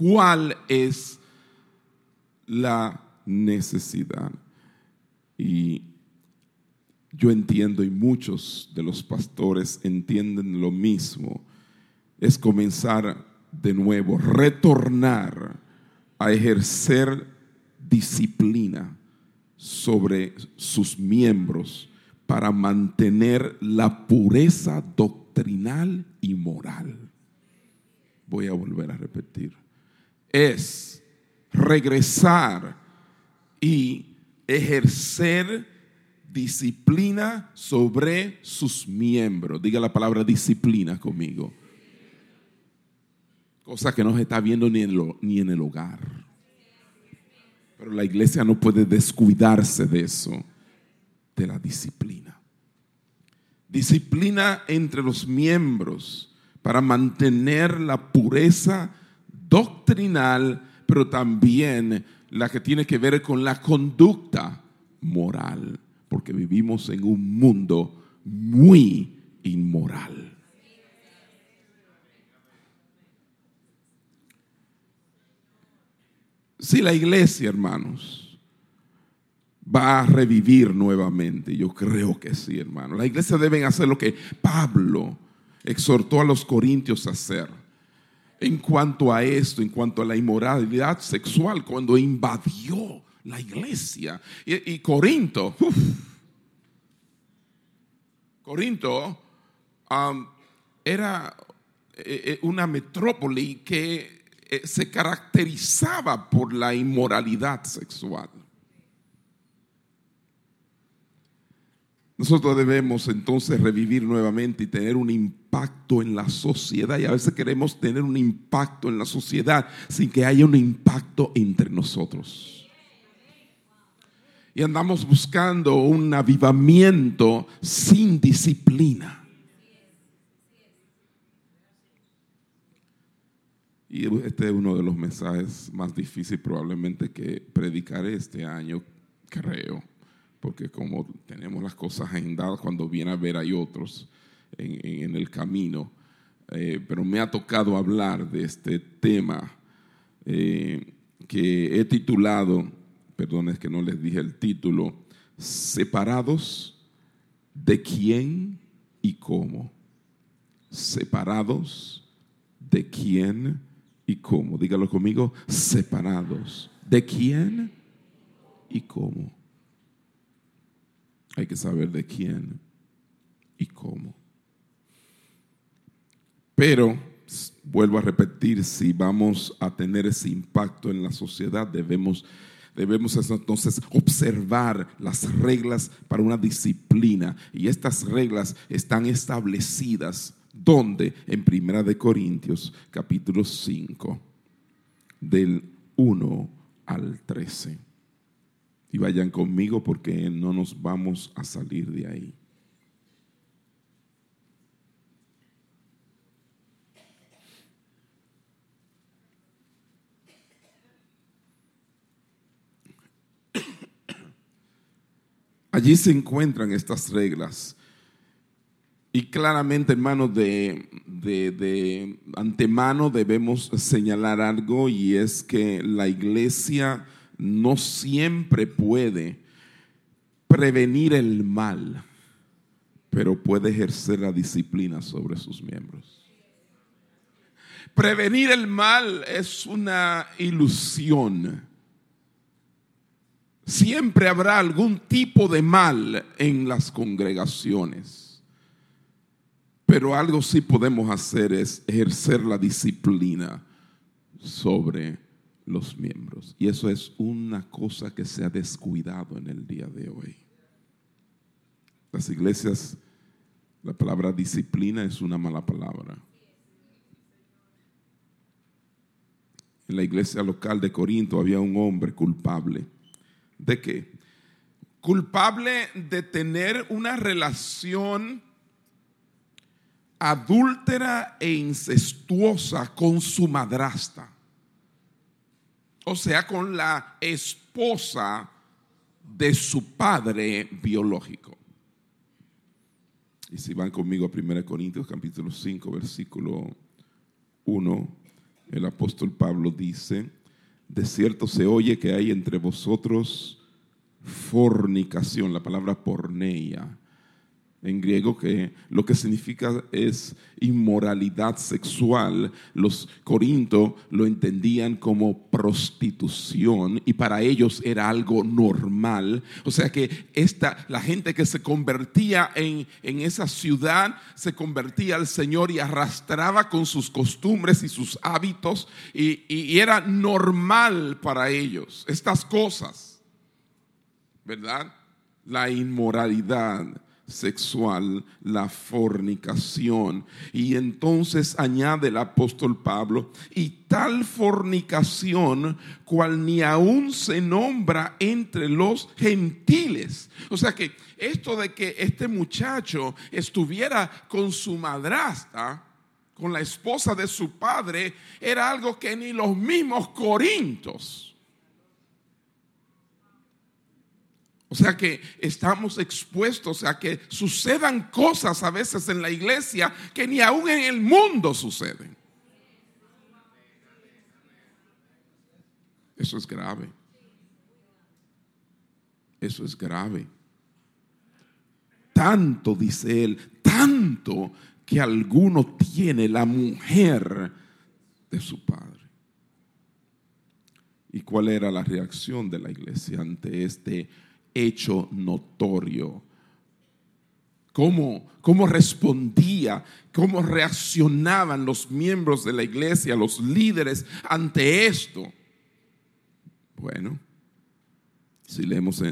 ¿Cuál es la necesidad? Y yo entiendo y muchos de los pastores entienden lo mismo. Es comenzar de nuevo, retornar a ejercer disciplina sobre sus miembros para mantener la pureza doctrinal y moral. Voy a volver a repetir. Es regresar y ejercer disciplina sobre sus miembros. Diga la palabra disciplina conmigo. Cosa que no se está viendo ni en, ni en el hogar. Pero la iglesia no puede descuidarse de eso, de la disciplina. Disciplina entre los miembros para mantener la pureza doctrinal, pero también la que tiene que ver con la conducta moral porque vivimos en un mundo muy inmoral. Si la iglesia, hermanos, va a revivir nuevamente, yo creo que sí, hermano. La iglesia debe hacer lo que Pablo exhortó a los corintios a hacer. En cuanto a esto, en cuanto a la inmoralidad sexual, cuando invadió la iglesia. Y, Corinto, Corinto um, era eh, eh, una metrópoli que eh, se caracterizaba por la inmoralidad sexual. Nosotros debemos entonces revivir nuevamente y tener un impacto en la sociedad. Y a veces queremos tener un impacto en la sociedad sin que haya un impacto entre nosotros y andamos buscando un avivamiento sin disciplina. Y este es uno de los mensajes más difíciles probablemente que predicaré este año, creo, porque como tenemos las cosas agendadas, cuando viene a ver hay otros en, el camino, eh, pero me ha tocado hablar de este tema eh, que he titulado perdón, es que no les dije el título, separados de quién y cómo. Separados de quién y cómo. Dígalo conmigo, separados. ¿De quién y cómo? Hay que saber de quién y cómo. Pero, vuelvo a repetir, si vamos a tener ese impacto en la sociedad, debemos Debemos entonces observar las reglas para una disciplina y estas reglas están establecidas donde en Primera de Corintios capítulo 5 del 1 al 13. Y vayan conmigo porque no nos vamos a salir de ahí. Allí se encuentran estas reglas. Y claramente, hermanos, de, de, antemano debemos señalar algo y es que la iglesia no siempre puede prevenir el mal, pero puede ejercer la disciplina sobre sus miembros. Prevenir el mal es una ilusión siempre habrá algún tipo de mal en las congregaciones. Pero algo sí podemos hacer es ejercer la disciplina sobre los miembros. Y eso es una cosa que se ha descuidado en el día de hoy. Las iglesias, la palabra disciplina es una mala palabra. En la iglesia local de Corinto había un hombre culpable ¿De qué? Culpable de tener una relación adúltera e incestuosa con su madrasta. O sea, con la esposa de su padre biológico. Y si van conmigo a 1 Corintios capítulo 5, versículo 1, el apóstol Pablo dice, de cierto se oye que hay entre vosotros fornicación, la palabra porneia, en griego, que lo que significa es inmoralidad sexual. Los corintos lo entendían como prostitución y para ellos era algo normal. O sea que esta, la gente que se convertía en, en esa ciudad se convertía al Señor y arrastraba con sus costumbres y sus hábitos y, y era normal para ellos estas cosas, ¿verdad? La inmoralidad sexual, la fornicación. Y entonces añade el apóstol Pablo, y tal fornicación cual ni aún se nombra entre los gentiles. O sea que esto de que este muchacho estuviera con su madrastra, con la esposa de su padre, era algo que ni los mismos corintos O sea que estamos expuestos a que sucedan cosas a veces en la iglesia que ni aún en el mundo suceden. Eso es grave. Eso es grave. Tanto, dice él, tanto que alguno tiene la mujer de su padre. ¿Y cuál era la reacción de la iglesia ante este hecho notorio. ¿Cómo, cómo respondía, cómo reaccionaban los miembros de la iglesia, los líderes ante esto? Bueno, si leemos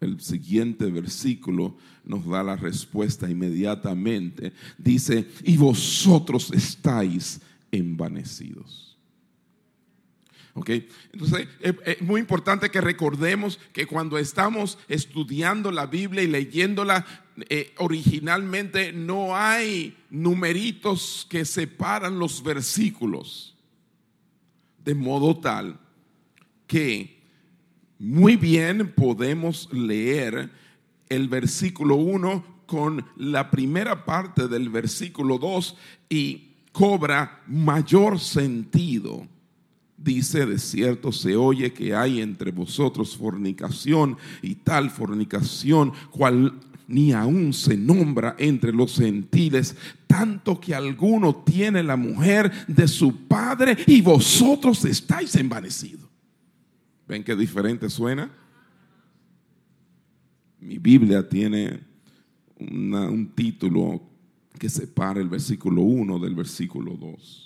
el siguiente versículo, nos da la respuesta inmediatamente. Dice, y vosotros estáis envanecidos. Entonces, es, muy importante que recordemos que cuando estamos estudiando la Biblia y leyéndola, eh, originalmente no hay numeritos que separan los versículos. De modo tal que muy bien podemos leer el versículo 1 con la primera parte del versículo 2 y cobra mayor sentido dice, de cierto se oye que hay entre vosotros fornicación y tal fornicación, cual ni aún se nombra entre los gentiles, tanto que alguno tiene la mujer de su padre y vosotros estáis envanecidos. ¿Ven qué diferente suena? Mi Biblia tiene un título que separa el versículo 1 del versículo 2 y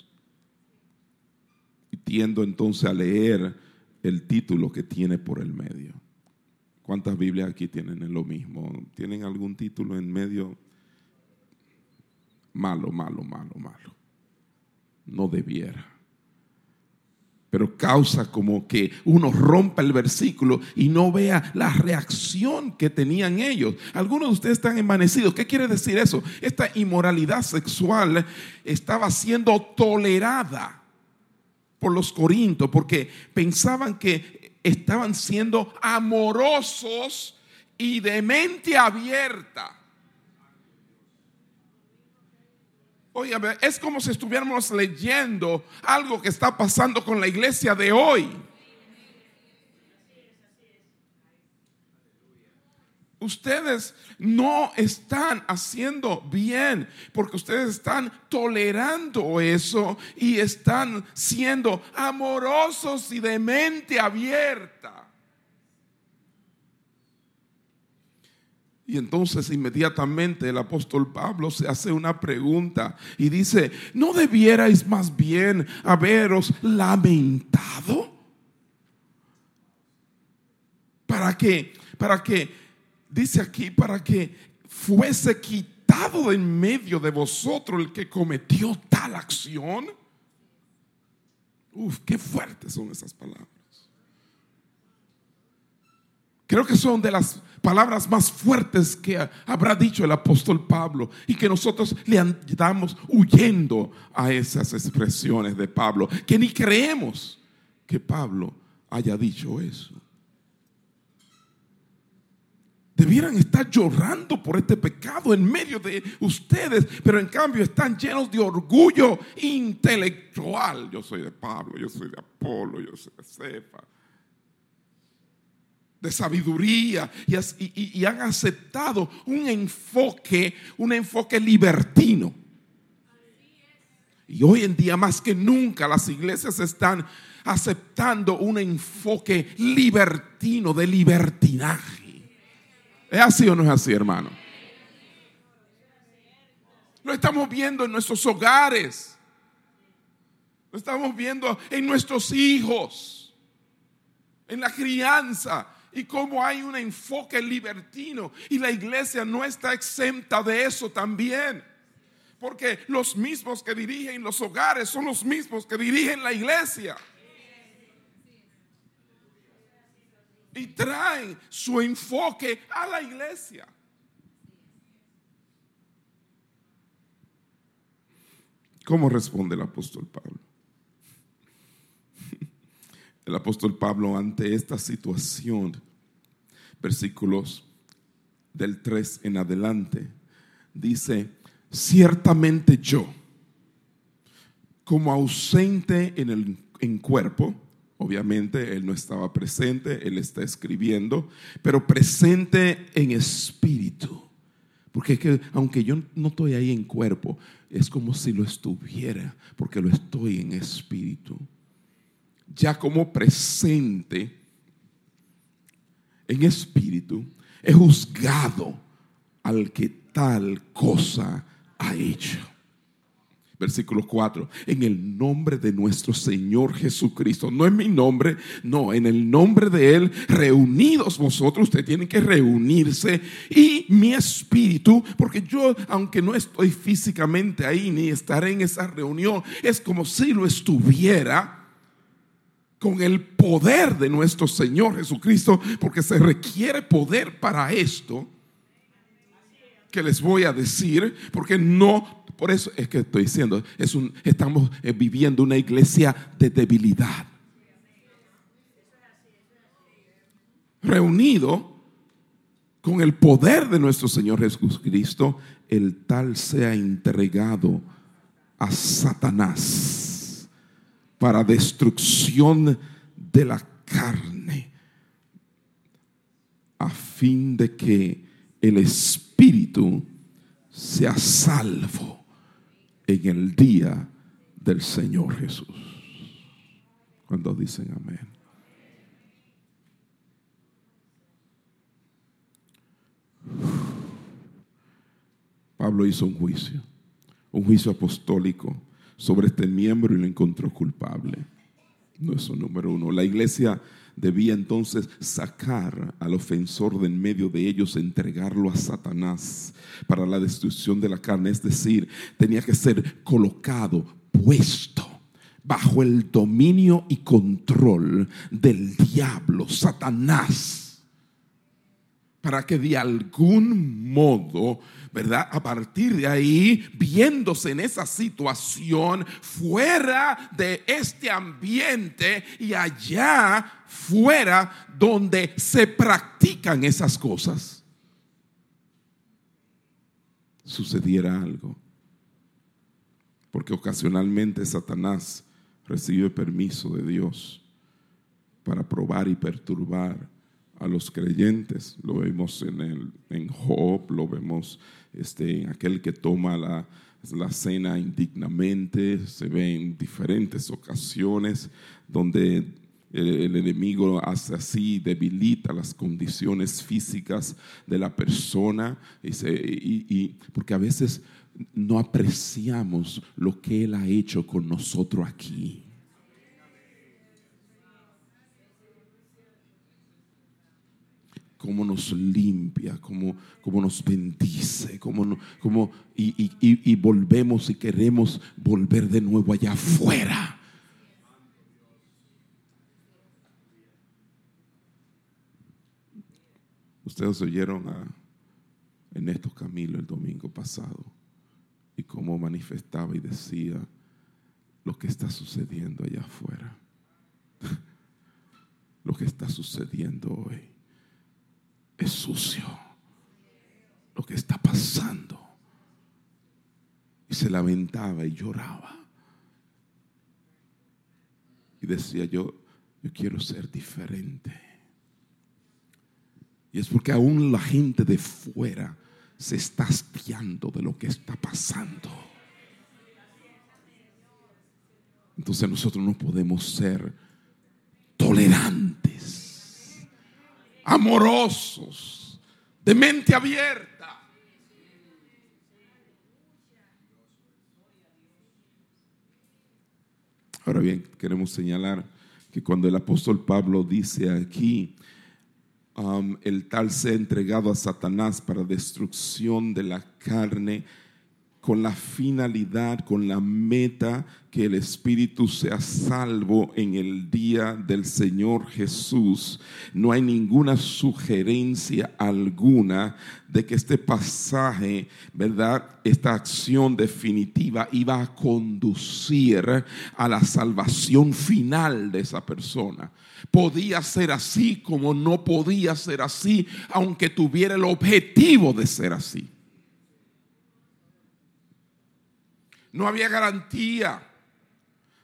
tiendo entonces a leer el título que tiene por el medio. ¿Cuántas Biblias aquí tienen lo mismo? ¿Tienen algún título en medio? Malo, malo, malo, malo. No debiera. Pero causa como que uno rompa el versículo y no vea la reacción que tenían ellos. Algunos de ustedes están envanecidos. ¿Qué quiere decir eso? Esta inmoralidad sexual estaba siendo tolerada por los corintos porque pensaban que estaban siendo amorosos y de mente abierta. Oye, es como si estuviéramos leyendo algo que está pasando con la iglesia de hoy. Ustedes no están haciendo bien porque ustedes están tolerando eso y están siendo amorosos y de mente abierta. Y entonces inmediatamente el apóstol Pablo se hace una pregunta y dice, ¿no debierais más bien haberos lamentado? ¿Para qué? Para que dice aquí, para que fuese quitado en medio de vosotros el que cometió tal acción. Uf, qué fuertes son esas palabras. Creo que son de las palabras más fuertes que habrá dicho el apóstol Pablo y que nosotros le andamos huyendo a esas expresiones de Pablo, que ni creemos que Pablo haya dicho eso. Debieran estar llorando por este pecado en medio de ustedes, pero en cambio están llenos de orgullo intelectual. Yo soy de Pablo, yo soy de Apolo, yo soy de Cefa. De sabiduría y, y han aceptado un enfoque, un enfoque libertino. Y hoy en día más que nunca las iglesias están aceptando un enfoque libertino de libertinaje. ¿Es así o no es así, hermano? Lo estamos viendo en nuestros hogares. Lo estamos viendo en nuestros hijos. En la crianza. Y cómo hay un enfoque libertino. Y la iglesia no está exenta de eso también. Porque los mismos que dirigen los hogares son los mismos que dirigen la iglesia. Y traen su enfoque a la iglesia. ¿Cómo responde el apóstol Pablo? El apóstol Pablo ante esta situación, versículos del 3 en adelante, dice, ciertamente yo, como ausente en el en cuerpo, Obviamente él no estaba presente, él está escribiendo, pero presente en espíritu. Porque que, aunque yo no estoy ahí en cuerpo, es como si lo estuviera, porque lo estoy en espíritu. Ya como presente en espíritu, he juzgado al que tal cosa ha hecho versículo 4, en el nombre de nuestro Señor Jesucristo. No en mi nombre, no, en el nombre de Él, reunidos vosotros, usted tiene que reunirse y mi espíritu, porque yo, aunque no estoy físicamente ahí ni estaré en esa reunión, es como si lo estuviera con el poder de nuestro Señor Jesucristo, porque se requiere poder para esto que les voy a decir, porque no por eso es que estoy diciendo, es un, estamos eh, viviendo una iglesia de debilidad. Reunido con el poder de nuestro Señor Jesucristo, el tal sea entregado a Satanás para destrucción de la carne, a fin de que el Espíritu sea salvo en el día del Señor Jesús. Cuando dicen amén. Pablo hizo un juicio, un juicio apostólico sobre este miembro y lo encontró culpable. No es número uno. La iglesia debía entonces sacar al ofensor de en medio de ellos, entregarlo a Satanás para la destrucción de la carne. Es decir, tenía que ser colocado, puesto bajo el dominio y control del diablo, Satanás, para que de algún modo ¿verdad? A partir de ahí, viéndose en esa situación, fuera de este ambiente y allá fuera donde se practican esas cosas, sucediera algo. Porque ocasionalmente Satanás recibe permiso de Dios para probar y perturbar a los creyentes. Lo vemos en, el, en Job, lo vemos este, aquel que toma la, cena indignamente, se ve en diferentes ocasiones donde el, enemigo hace así, debilita las condiciones físicas de la persona, y, porque a veces no apreciamos lo que Él ha hecho con nosotros aquí. Cómo nos limpia, cómo, cómo nos bendice, cómo, cómo y, y, volvemos y queremos volver de nuevo allá afuera. Ustedes oyeron a Ernesto Camilo el domingo pasado y cómo manifestaba y decía lo que está sucediendo allá afuera, lo que está sucediendo hoy es sucio lo que está pasando. Y se lamentaba y lloraba. Y decía yo, yo quiero ser diferente. Y es porque aún la gente de fuera se está hastiando de lo que está pasando. Entonces nosotros no podemos ser amorosos, de mente abierta. Ahora bien, queremos señalar que cuando el apóstol Pablo dice aquí, um, el tal se ha entregado a Satanás para destrucción de la carne, con la finalidad, con la meta que el Espíritu sea salvo en el día del Señor Jesús. No hay ninguna sugerencia alguna de que este pasaje, ¿verdad? Esta acción definitiva iba a conducir a la salvación final de esa persona. Podía ser así como no podía ser así, aunque tuviera el objetivo de ser así. No había garantía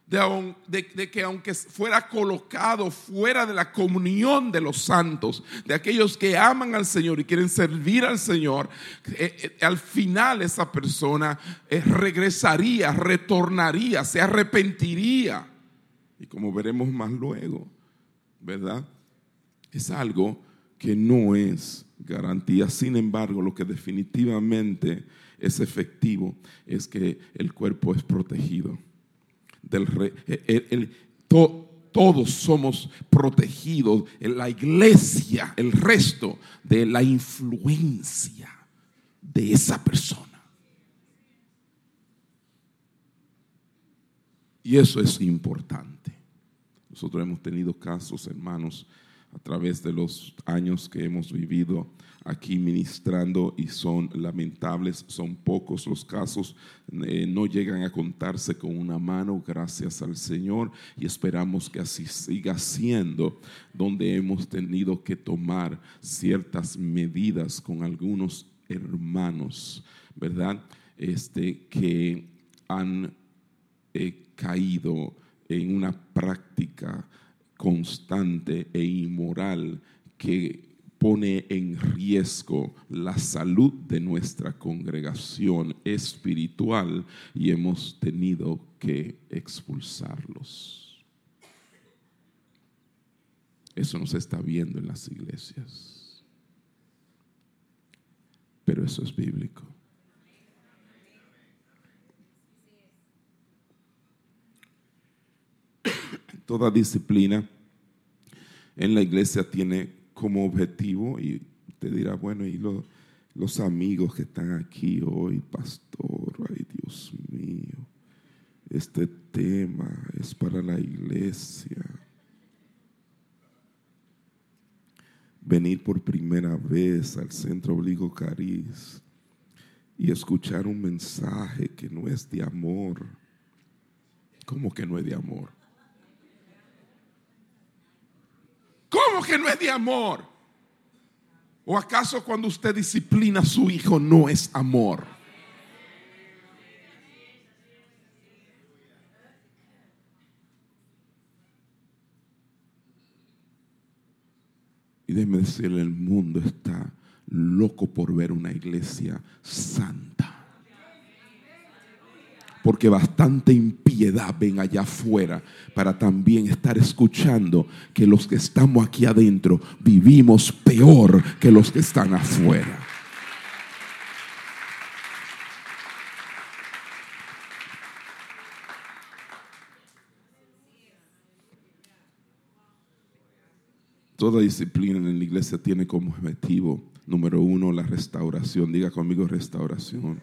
de, que aunque fuera colocado fuera de la comunión de los santos, de aquellos que aman al Señor y quieren servir al Señor, eh, eh, al final esa persona eh, regresaría, retornaría, se arrepentiría. Y como veremos más luego, ¿verdad? Es algo que no es garantía. Sin embargo, lo que definitivamente es efectivo es que el cuerpo es protegido. Del todos somos protegidos en la iglesia, el resto de la influencia de esa persona. Y eso es importante. Nosotros hemos tenido casos, hermanos, a través de los años que hemos vivido aquí ministrando y son lamentables, son pocos los casos, eh, no llegan a contarse con una mano, gracias al Señor, y esperamos que así siga siendo, donde hemos tenido que tomar ciertas medidas con algunos hermanos, ¿verdad? Este, que han eh, caído en una práctica constante e inmoral que pone en riesgo la salud de nuestra congregación espiritual y hemos tenido que expulsarlos. Eso no se está viendo en las iglesias, pero eso es bíblico. Toda disciplina en la iglesia tiene como objetivo y te dirá, bueno, y los amigos que están aquí hoy, pastor, ay Dios mío, este tema es para la iglesia. Venir por primera vez al Centro Obligo Cariz y escuchar un mensaje que no es de amor. ¿Cómo que no es de amor? ¿Cómo que no es de amor? ¿O acaso cuando usted disciplina a su hijo no es amor? Y déjeme decirle, el mundo está loco por ver una iglesia santa porque bastante impiedad ven allá afuera para también estar escuchando que los que estamos aquí adentro vivimos peor que los que están afuera. Toda disciplina en la iglesia tiene como objetivo, número uno, la restauración. Diga conmigo restauración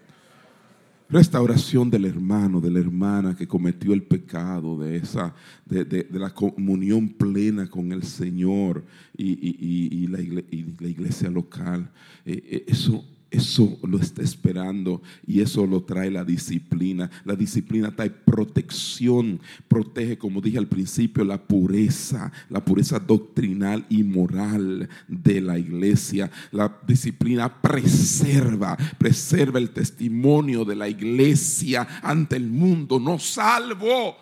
restauración del hermano, de la hermana que cometió el pecado, de, esa, de, la comunión plena con el Señor y, la, iglesia, local. Eh, eh, eso, eso lo está esperando y eso lo trae la disciplina. La disciplina trae protección, protege, como dije al principio, la pureza, la pureza doctrinal y moral de la iglesia. La disciplina preserva, preserva el testimonio de la iglesia ante el mundo, no salvo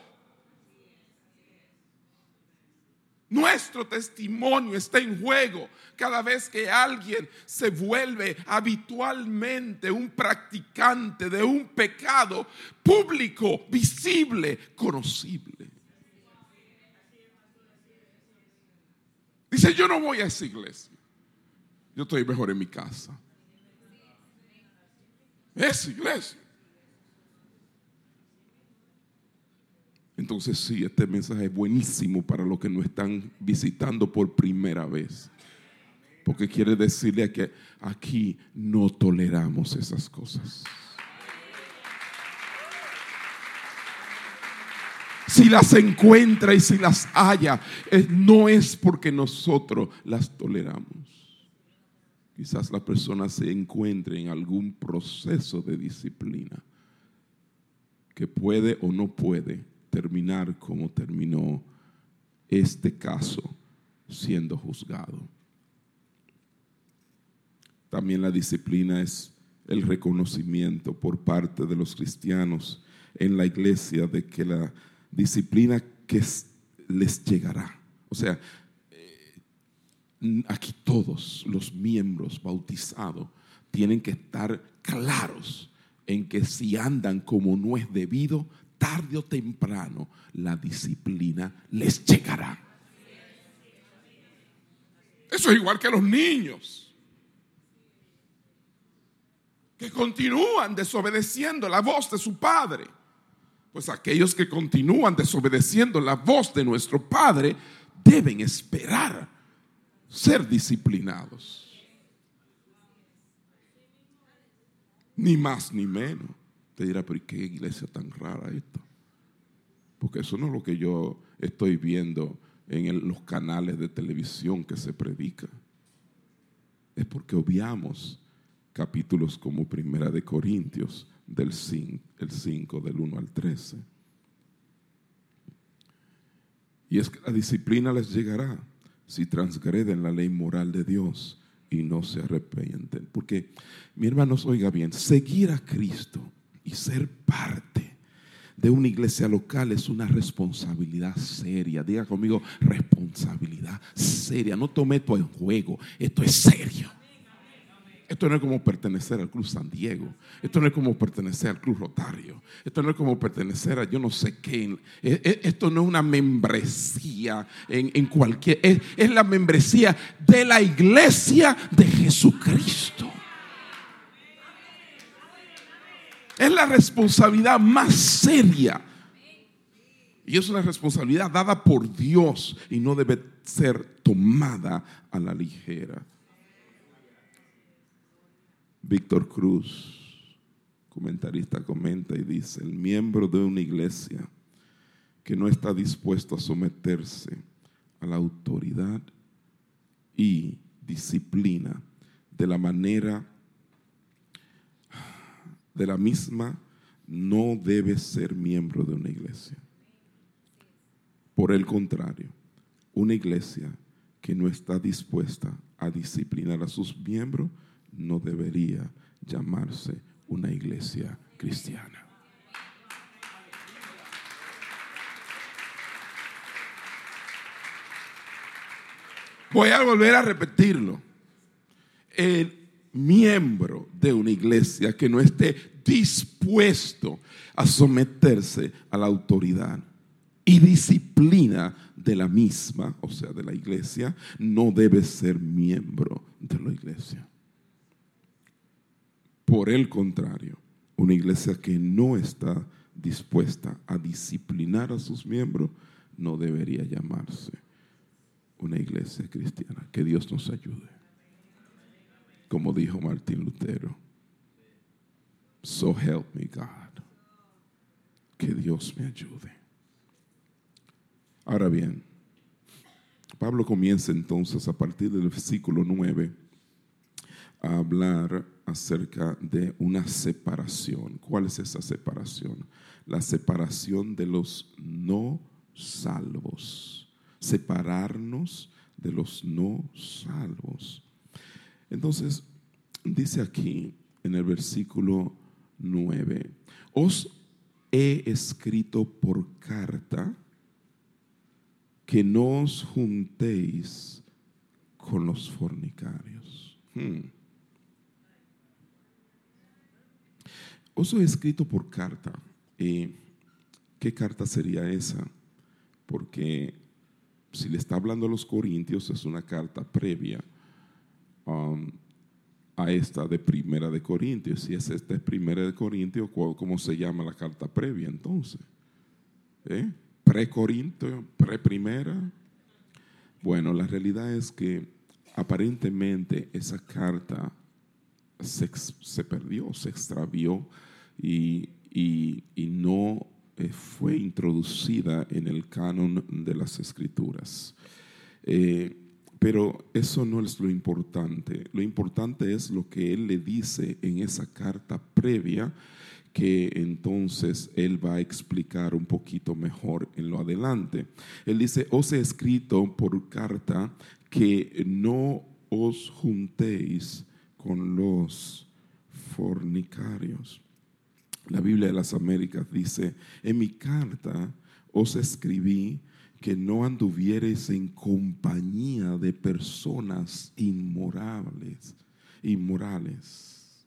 Nuestro testimonio está en juego cada vez que alguien se vuelve habitualmente un practicante de un pecado público, visible, conocible. Dice, yo no voy a esa iglesia. Yo estoy mejor en mi casa. Esa iglesia. Entonces sí, este mensaje es buenísimo para los que nos están visitando por primera vez. Porque quiere decirle que aquí no toleramos esas cosas. Si las encuentra y si las haya, no es porque nosotros las toleramos. Quizás la persona se encuentre en algún proceso de disciplina que puede o no puede terminar como terminó este caso siendo juzgado. También la disciplina es el reconocimiento por parte de los cristianos en la iglesia de que la disciplina que les llegará, o sea, eh, aquí todos los miembros bautizados tienen que estar claros en que si andan como no es debido, tarde o temprano la disciplina les llegará. Eso es igual que los niños que continúan desobedeciendo la voz de su padre. Pues aquellos que continúan desobedeciendo la voz de nuestro padre deben esperar ser disciplinados. Ni más ni menos. Te dirá, pero ¿qué iglesia tan rara esta? Porque eso no es lo que yo estoy viendo en los canales de televisión que se predica. Es porque obviamos capítulos como Primera de Corintios, del 5, el 5, del 1 al 13. Y es que la disciplina les llegará si transgreden la ley moral de Dios y no se arrepienten. Porque, mi hermanos, oiga bien, seguir a Cristo y ser parte de una iglesia local es una responsabilidad seria. Diga conmigo, responsabilidad seria. No tome esto en juego, esto es serio. Esto no es como pertenecer al Club San Diego. Esto no es como pertenecer al Club Rotario. Esto no es como pertenecer a yo no sé qué. E, e, esto no es una membresía en, cualquier... es la membresía de la iglesia de Jesucristo. Es la responsabilidad más seria. Y es una responsabilidad dada por Dios y no debe ser tomada a la ligera. Víctor Cruz, comentarista, comenta y dice, el miembro de una iglesia que no está dispuesto a someterse a la autoridad y disciplina de la manera de la misma no debe ser miembro de una iglesia. Por el contrario, una iglesia que no está dispuesta a disciplinar a sus miembros no debería llamarse una iglesia cristiana. Voy a volver a repetirlo. El miembro de una iglesia que no esté dispuesto a someterse a la autoridad y disciplina de la misma, o sea, de la iglesia, no debe ser miembro de la iglesia. Por el contrario, una iglesia que no está dispuesta a disciplinar a sus miembros no debería llamarse una iglesia cristiana. Que Dios nos ayude como dijo Martín Lutero. So help me God. Que Dios me ayude. Ahora bien, Pablo comienza entonces a partir del versículo 9 a hablar acerca de una separación. ¿Cuál es esa separación? La separación de los no salvos. Separarnos de los no salvos. Entonces, dice aquí en el versículo 9, os he escrito por carta que no os juntéis con los fornicarios. Hmm. Os he escrito por carta. ¿Y qué carta sería esa? Porque si le está hablando a los corintios es una carta previa um, a esta de Primera de Corintios. Si es esta de Primera de Corintios, ¿cómo se llama la carta previa entonces? ¿Eh? ¿Pre-Corintio? ¿Pre-Primera? Bueno, la realidad es que aparentemente esa carta se, perdió, se extravió y, no eh, fue introducida en el canon de las escrituras. Eh, pero eso no es lo importante. Lo importante es lo que él le dice en esa carta previa que entonces él va a explicar un poquito mejor en lo adelante. Él dice, os he escrito por carta que no os juntéis con los fornicarios. La Biblia de las Américas dice, en mi carta os escribí que no anduvieres en compañía de personas inmorables, inmorales.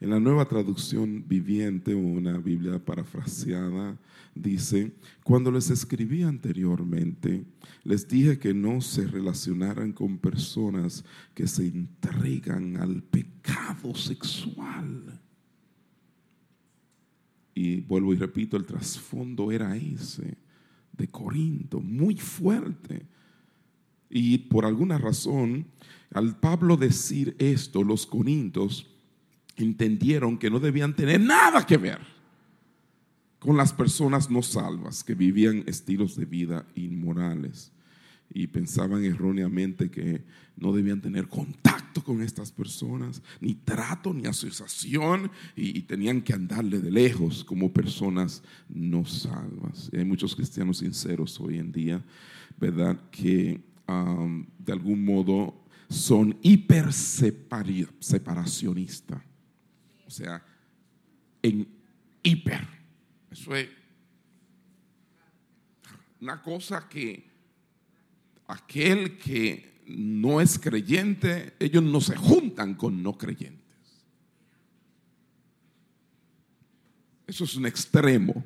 En la nueva traducción viviente, una Biblia parafraseada, dice, cuando les escribí anteriormente, les dije que no se relacionaran con personas que se entregan al pecado sexual. Y vuelvo y repito, el trasfondo era ese de Corinto, muy fuerte. Y por alguna razón, al Pablo decir esto, los corintos entendieron que no debían tener nada que ver con las personas no salvas que vivían estilos de vida inmorales y pensaban erróneamente que no debían tener contacto con estas personas, ni trato, ni asociación, y, tenían que andarle de lejos como personas no salvas. hay muchos cristianos sinceros hoy en día, ¿verdad? Que de algún modo son hiper separacionistas o sea, en hiper. Eso es una cosa que aquel que no es creyente, ellos no se juntan con no creyentes. Eso es un extremo,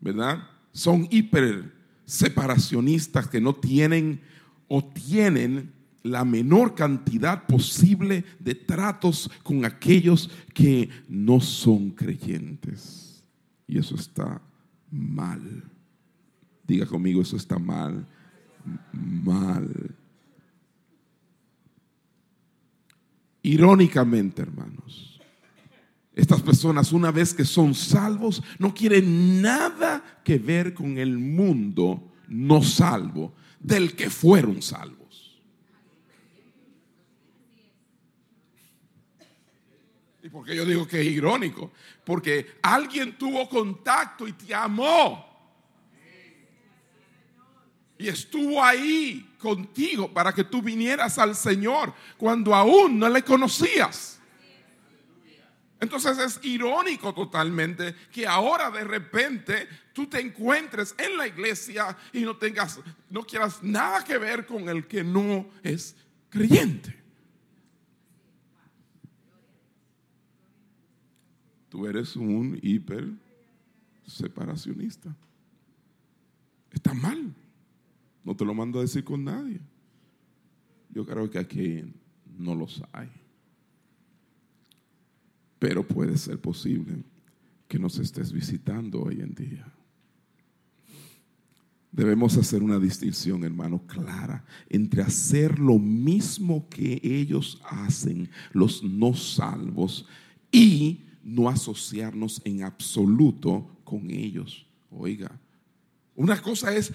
¿verdad? Son hiper separacionistas que no tienen o tienen la menor cantidad posible de tratos con aquellos que no son creyentes. Y eso está mal. Diga conmigo, eso está mal. Mal. Irónicamente, hermanos, estas personas una vez que son salvos no quieren nada que ver con el mundo no salvo del que fueron salvos. ¿Y por qué yo digo que es irónico? Porque alguien tuvo contacto y te amó. Y estuvo ahí contigo para que tú vinieras al Señor cuando aún no le conocías. Entonces es irónico totalmente que ahora de repente tú te encuentres en la iglesia y no tengas, no quieras nada que ver con el que no es creyente. tú eres un hiper separacionista. Está mal. No te lo mando a decir con nadie. Yo creo que aquí no los hay. Pero puede ser posible que nos estés visitando hoy en día. Debemos hacer una distinción, hermano, clara entre hacer lo mismo que ellos hacen, los no salvos, y no asociarnos en absoluto con ellos. Oiga, una cosa es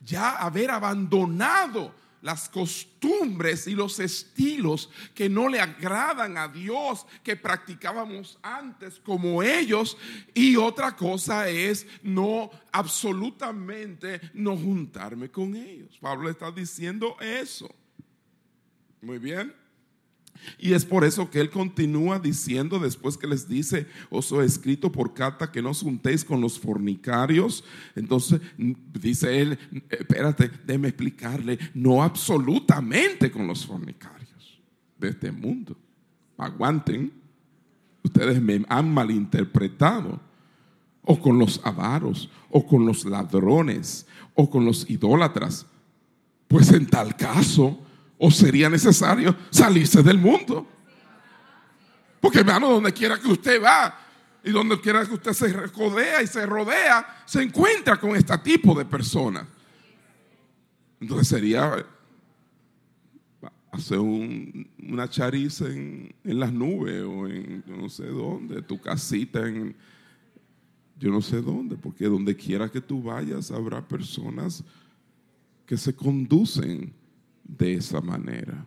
ya haber abandonado las costumbres y los estilos que no le agradan a Dios, que practicábamos antes como ellos. Y otra cosa es no absolutamente no juntarme con ellos. Pablo está diciendo eso. Muy bien. Y es por eso que él continúa diciendo después que les dice, os he escrito por carta que no os juntéis con los fornicarios. Entonces dice él, espérate, déme explicarle, no absolutamente con los fornicarios de este mundo. Aguanten, ustedes me han malinterpretado. O con los avaros, o con los ladrones, o con los idólatras. Pues en tal caso, o sería necesario salirse del mundo. Porque hermano, donde quiera que usted va y donde quiera que usted se rodea y se rodea, se encuentra con este tipo de personas. Entonces sería hacer una chariza en, en, las nubes o en yo no sé dónde, tu casita en yo no sé dónde, porque donde quiera que tú vayas habrá personas que se conducen de esa manera.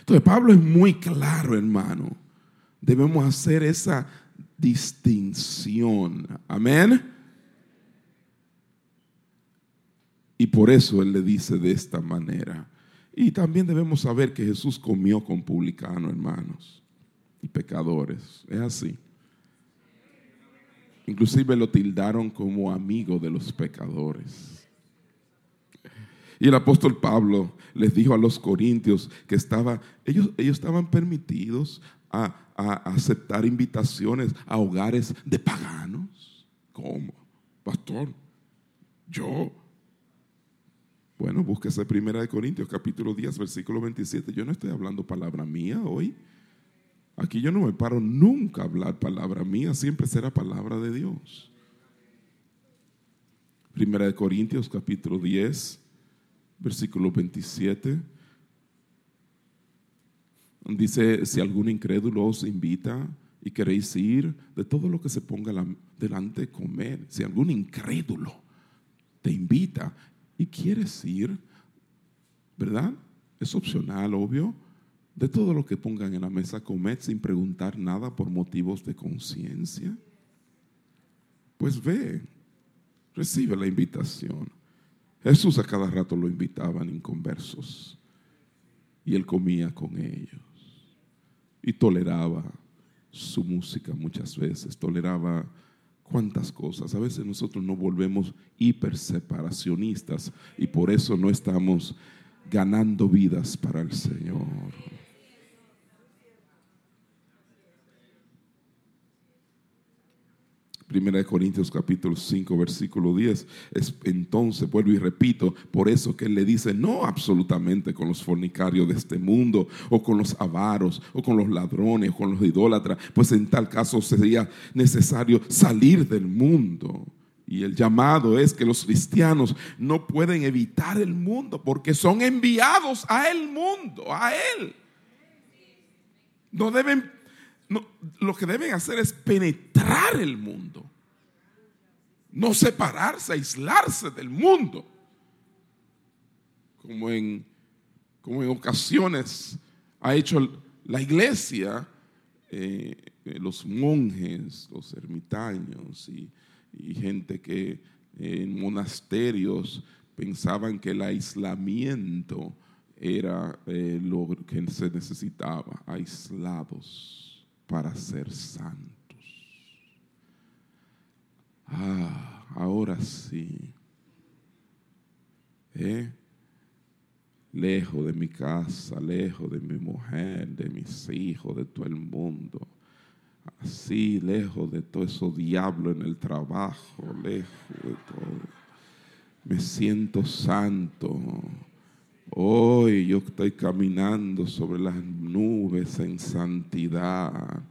Entonces Pablo es muy claro, hermano. Debemos hacer esa distinción. Amén. Y por eso él le dice de esta manera. Y también debemos saber que Jesús comió con publicanos, hermanos, y pecadores. Es así. Inclusive lo tildaron como amigo de los pecadores. Y el apóstol Pablo les dijo a los corintios que estaba, ellos, ellos estaban permitidos a, aceptar invitaciones a hogares de paganos. ¿Cómo? Pastor, yo. Bueno, búsquese primera de Corintios capítulo 10, versículo 27. Yo no estoy hablando palabra mía hoy. Aquí yo no me paro nunca a hablar palabra mía, siempre será palabra de Dios. Primera de Corintios capítulo 10, versículo 27. Dice, si algún incrédulo os invita y queréis ir, de todo lo que se ponga delante, comer. Si algún incrédulo te invita y quieres ir, ¿verdad? Es opcional, obvio. De todo lo que pongan en la mesa, comed sin preguntar nada por motivos de conciencia. Pues ve, recibe la invitación. Jesús a cada rato lo invitaban inconversos y él comía con ellos y toleraba su música muchas veces, toleraba cuántas cosas. A veces nosotros nos volvemos hiperseparacionistas y por eso no estamos ganando vidas para el Señor. Primera de Corintios capítulo 5 versículo 10. Es, entonces, vuelvo y repito, por eso que él le dice, no absolutamente con los fornicarios de este mundo, o con los avaros, o con los ladrones, o con los idólatras, pues en tal caso sería necesario salir del mundo. Y el llamado es que los cristianos no pueden evitar el mundo porque son enviados a el mundo, a él. No deben lo que deben hacer es penetrar el mundo. No separarse, aislarse del mundo. Como en, como en ocasiones ha hecho la iglesia, eh, los monjes, los ermitaños y, gente que en monasterios pensaban que el aislamiento era eh, lo que se necesitaba, aislados para ser santos. Ah, ahora sí. ¿Eh? Lejos de mi casa, lejos de mi mujer, de mis hijos, de todo el mundo. Así, lejos de todo eso diablo en el trabajo, lejos de todo. Me siento santo. Hoy yo estoy caminando sobre las nubes en santidad.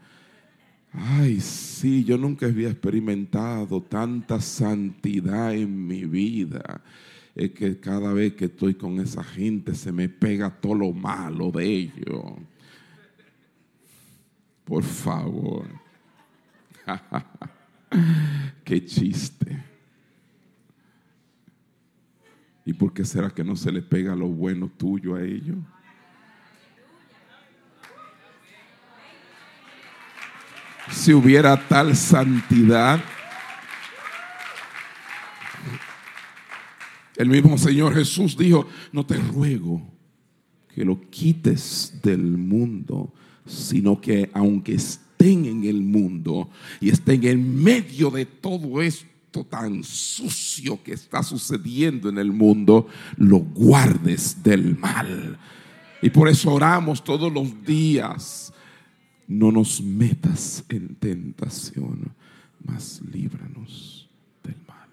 Ay, sí, yo nunca había experimentado tanta santidad en mi vida. Es que cada vez que estoy con esa gente se me pega todo lo malo de ellos. Por favor. Qué chiste. ¿Y por qué será que no se le pega lo bueno tuyo a ellos? Si hubiera tal santidad, el mismo Señor Jesús dijo, no te ruego que lo quites del mundo, sino que aunque estén en el mundo y estén en medio de todo esto tan sucio que está sucediendo en el mundo, lo guardes del mal. Y por eso oramos todos los días. No nos metas en tentación, mas líbranos del mal.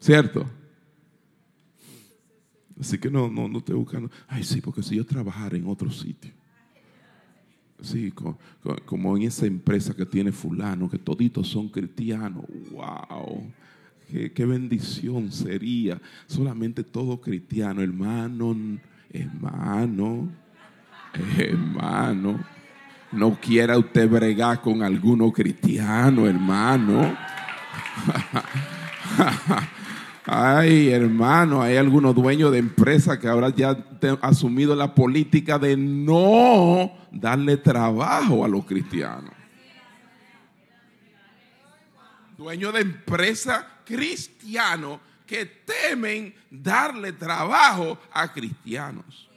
¿Cierto? Así que no, no, no te buscan. Ay, sí, porque si yo trabajara en otro sitio. Sí, como, en esa empresa que tiene fulano, que toditos son cristianos. ¡Wow! Qué, qué, bendición sería. Solamente todo cristiano, hermano, hermano, hermano. No quiera usted bregar con alguno cristiano, hermano. Ay, hermano, hay algunos dueños de empresas que ahora ya han asumido la política de no darle trabajo a los cristianos. Dueños de empresas cristianos que temen darle trabajo a cristianos.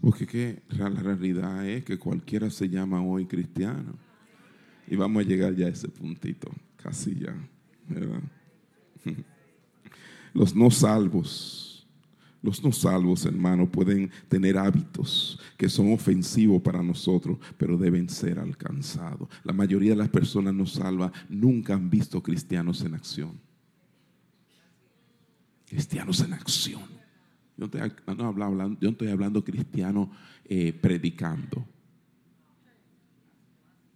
Porque que la realidad es que cualquiera se llama hoy cristiano. Y vamos a llegar ya a ese puntito, casi ya, ¿verdad? Los no salvos, los no salvos, hermano, pueden tener hábitos que son ofensivos para nosotros, pero deben ser alcanzados. La mayoría de las personas no salvas nunca han visto cristianos en acción. Cristianos en acción. Yo no estoy, hablando, yo estoy hablando cristiano eh, predicando,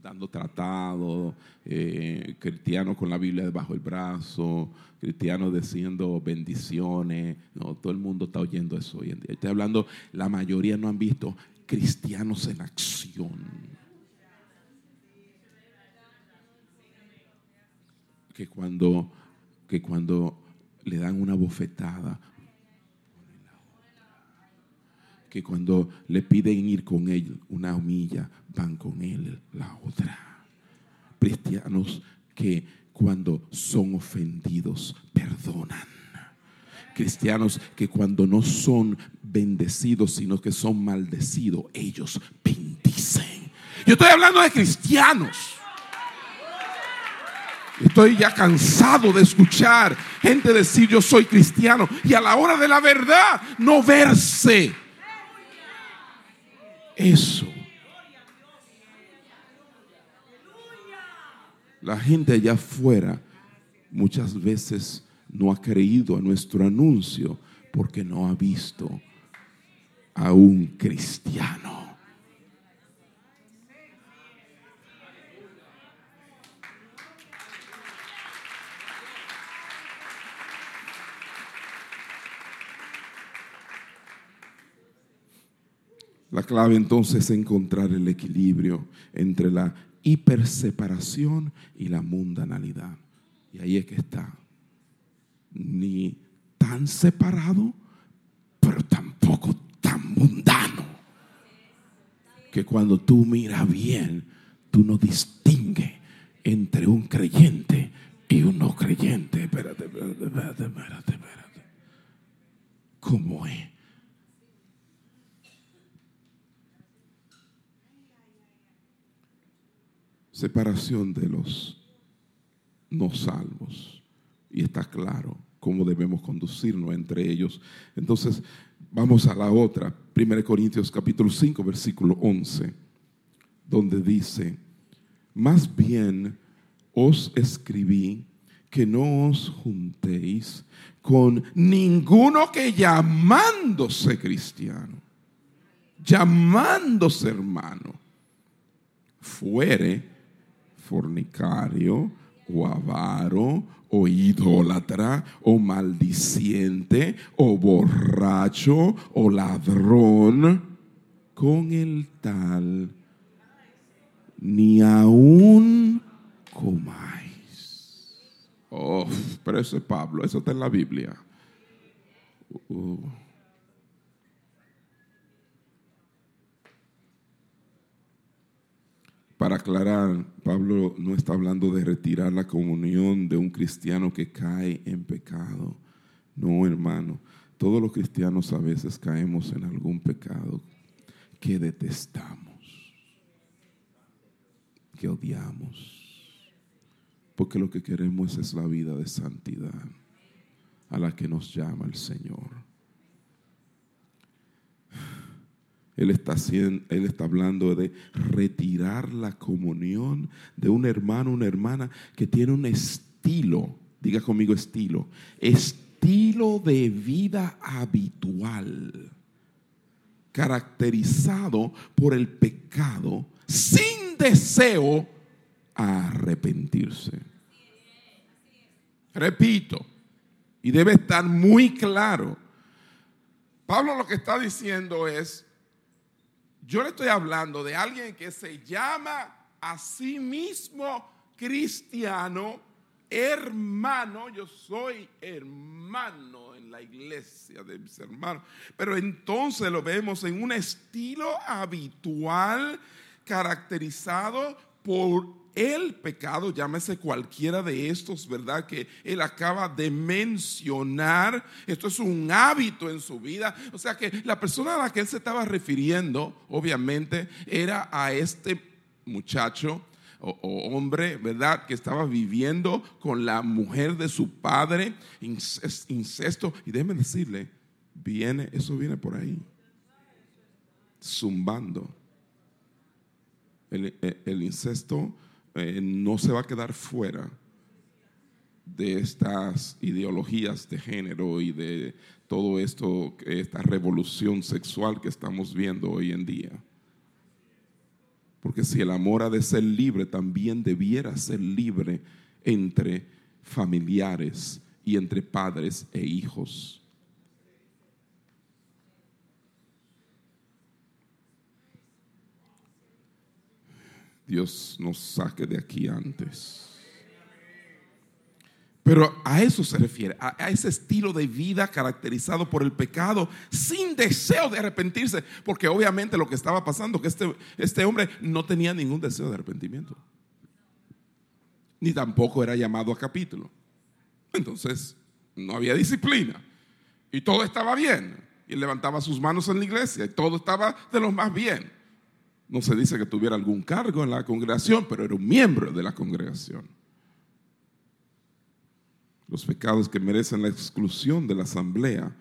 dando tratado, eh, cristiano con la Biblia debajo del brazo, cristiano diciendo bendiciones. No, todo el mundo está oyendo eso hoy en día. Estoy hablando, la mayoría no han visto cristianos en acción. Que cuando, que cuando le dan una bofetada que cuando le piden ir con él una milla, van con él la otra. Cristianos que cuando son ofendidos, perdonan. Cristianos que cuando no son bendecidos, sino que son maldecidos, ellos bendicen. Yo estoy hablando de cristianos. Estoy ya cansado de escuchar gente decir yo soy cristiano y a la hora de la verdad no verse eso. La gente allá afuera muchas veces no ha creído a nuestro anuncio porque no ha visto a un cristiano. La clave entonces es encontrar el equilibrio entre la hiperseparación y la mundanalidad. Y ahí es que está. Ni tan separado, pero tampoco tan mundano. Que cuando tú miras bien, tú no distingues entre un creyente y un no creyente. Espérate, espérate, espérate, espérate, espérate. ¿Cómo es? Separación de los no salvos. Y está claro cómo debemos conducirnos entre ellos. Entonces, vamos a la otra, 1 Corintios capítulo 5, versículo 11, donde dice, más bien os escribí que no os juntéis con ninguno que llamándose cristiano, llamándose hermano, fuere fornicario o avaro o idólatra o maldiciente o borracho o ladrón, con el tal ni aún comáis. Oh, pero eso es Pablo, eso está en la Biblia. Uh. Para aclarar, Pablo no está hablando de retirar la comunión de un cristiano que cae en pecado. No, hermano. Todos los cristianos a veces caemos en algún pecado que detestamos, que odiamos, porque lo que queremos es la vida de santidad a la que nos llama el Señor. Él está, él está hablando de retirar la comunión de un hermano, una hermana que tiene un estilo, diga conmigo estilo, estilo de vida habitual, caracterizado por el pecado sin deseo a arrepentirse. Repito, y debe estar muy claro. Pablo lo que está diciendo es, yo le estoy hablando de alguien que se llama a sí mismo cristiano, hermano, yo soy hermano en la iglesia de mis hermanos, pero entonces lo vemos en un estilo habitual caracterizado por el pecado, llámese cualquiera de estos, ¿verdad? Que él acaba de mencionar. Esto es un hábito en su vida. O sea que la persona a la que él se estaba refiriendo, obviamente, era a este muchacho o, hombre, ¿verdad? Que estaba viviendo con la mujer de su padre, incesto. Y déjenme decirle, viene, eso viene por ahí, zumbando. el incesto eh, no se va a quedar fuera de estas ideologías de género y de todo esto, esta revolución sexual que estamos viendo hoy en día. Porque si el amor ha de ser libre, también debiera ser libre entre familiares y entre padres e hijos. Dios nos saque de aquí antes. Pero a eso se refiere, a, ese estilo de vida caracterizado por el pecado, sin deseo de arrepentirse, porque obviamente lo que estaba pasando, que este, este hombre no tenía ningún deseo de arrepentimiento, ni tampoco era llamado a capítulo. Entonces, no había disciplina, y todo estaba bien, y levantaba sus manos en la iglesia, y todo estaba de lo más bien. No se dice que tuviera algún cargo en la congregación, pero era un miembro de la congregación. Los pecados que merecen la exclusión de la asamblea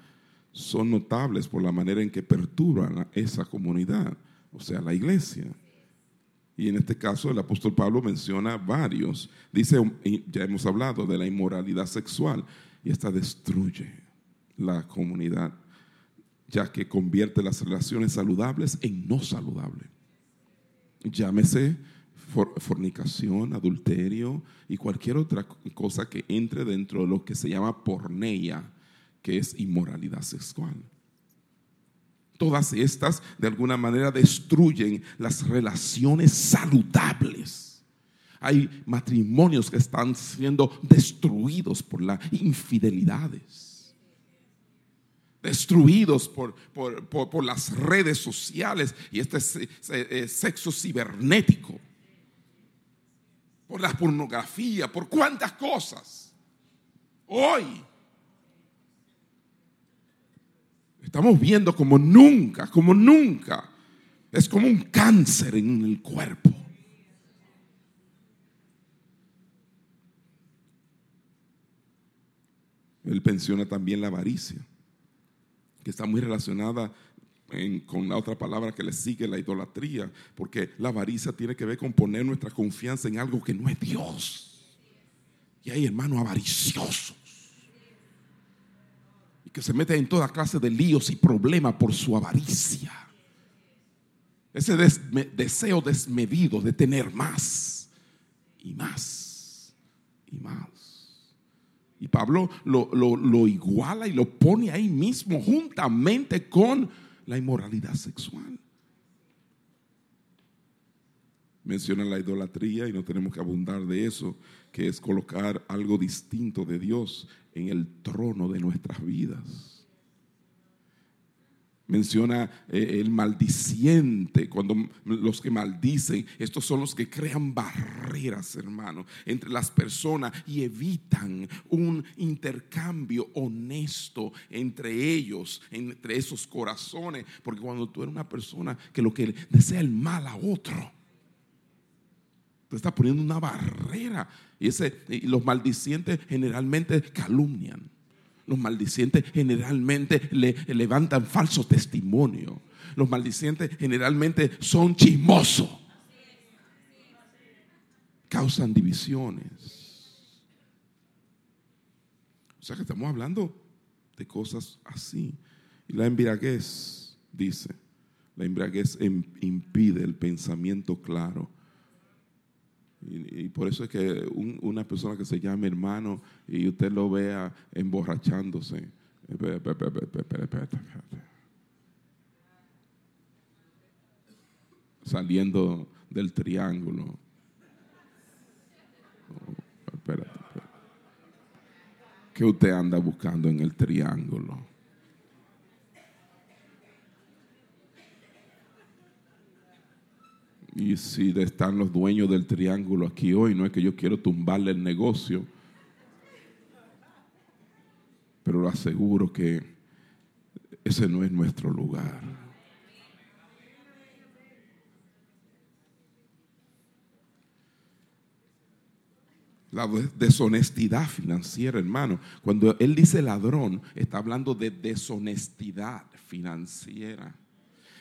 son notables por la manera en que perturban a esa comunidad, o sea, la iglesia. Y en este caso el apóstol Pablo menciona varios. Dice, ya hemos hablado de la inmoralidad sexual, y esta destruye la comunidad, ya que convierte las relaciones saludables en no saludables llámese fornicación, adulterio y cualquier otra cosa que entre dentro de lo que se llama porneia, que es inmoralidad sexual. Todas estas de alguna manera destruyen las relaciones saludables. Hay matrimonios que están siendo destruidos por las infidelidades destruidos por, por, las redes sociales y este eh, sexo cibernético, por la pornografía, por cuántas cosas. Hoy estamos viendo como nunca, como nunca. Es como un cáncer en el cuerpo. Él pensiona también la avaricia está muy relacionada con la otra palabra que le sigue, la idolatría, porque la avaricia tiene que ver con poner nuestra confianza en algo que no es Dios. Y hay hermanos avariciosos y que se meten en toda clase de líos y problemas por su avaricia. Ese deseo desmedido de tener más y más y más. Y Pablo lo, iguala y lo pone ahí mismo juntamente con la inmoralidad sexual. Menciona la idolatría y no tenemos que abundar de eso, que es colocar algo distinto de Dios en el trono de nuestras vidas menciona eh, el maldiciente, cuando los que maldicen, estos son los que crean barreras, hermano, entre las personas y evitan un intercambio honesto entre ellos, entre esos corazones, porque cuando tú eres una persona que lo que desea el mal a otro, te está poniendo una barrera. Y, ese, y los maldicientes generalmente calumnian los maldicientes generalmente le levantan falso testimonio. Los maldicientes generalmente son chismosos. Causan divisiones. O sea que estamos hablando de cosas así. Y la embriaguez, dice, la embriaguez impide el pensamiento claro y, por eso es que una persona que se llame hermano y usted lo vea emborrachándose. Saliendo del triángulo. Oh, espérate, espérate. ¿Qué usted anda buscando en el triángulo? Y si están los dueños del triángulo aquí hoy, no es que yo quiero tumbarle el negocio, pero lo aseguro que ese no es nuestro lugar. La deshonestidad financiera, hermano. Cuando él dice ladrón, está hablando de deshonestidad financiera.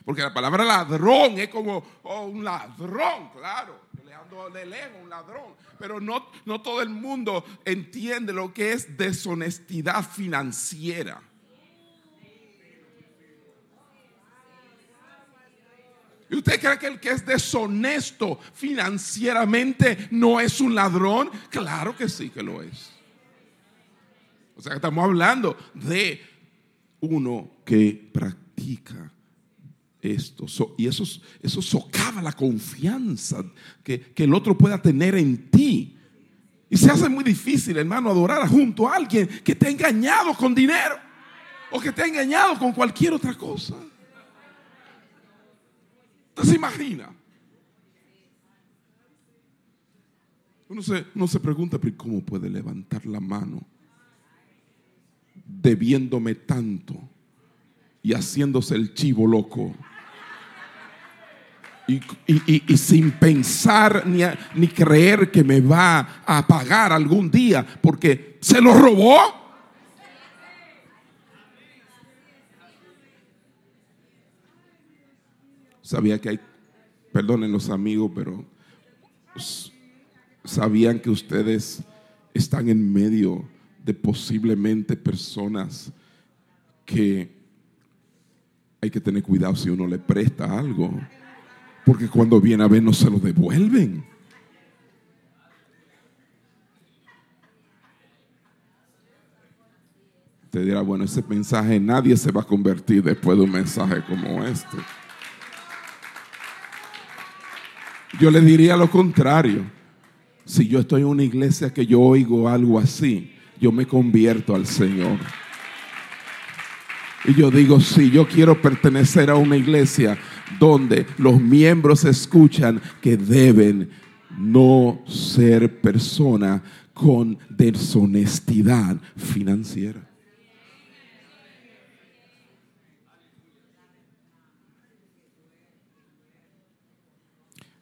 Porque la palabra ladrón es como oh, un ladrón, claro. Le ando de lejos, un ladrón. Pero no, no todo el mundo entiende lo que es deshonestidad financiera. ¿Y usted cree que el que es deshonesto financieramente no es un ladrón? Claro que sí que lo es. O sea, estamos hablando de uno que practica esto. y eso, eso socava la confianza que, el otro pueda tener en ti. Y se hace muy difícil, hermano, adorar junto a alguien que te ha engañado con dinero o que te ha engañado con cualquier otra cosa. ¿Usted se imagina? Uno se, uno se pregunta, ¿cómo puede levantar la mano debiéndome tanto y haciéndose el chivo loco? Y, sin pensar ni, ni creer que me va a pagar algún día porque se lo robó. Sabía que hay, perdonen los amigos, pero sabían que ustedes están en medio de posiblemente personas que hay que tener cuidado si uno le presta algo. Porque cuando viene a ver no se lo devuelven. Te dirá, bueno, ese mensaje nadie se va a convertir después de un mensaje como este. Yo le diría lo contrario. Si yo estoy en una iglesia que yo oigo algo así, yo me convierto al Señor. Y yo digo, si yo quiero pertenecer a una iglesia donde los miembros escuchan que deben no ser persona con deshonestidad financiera.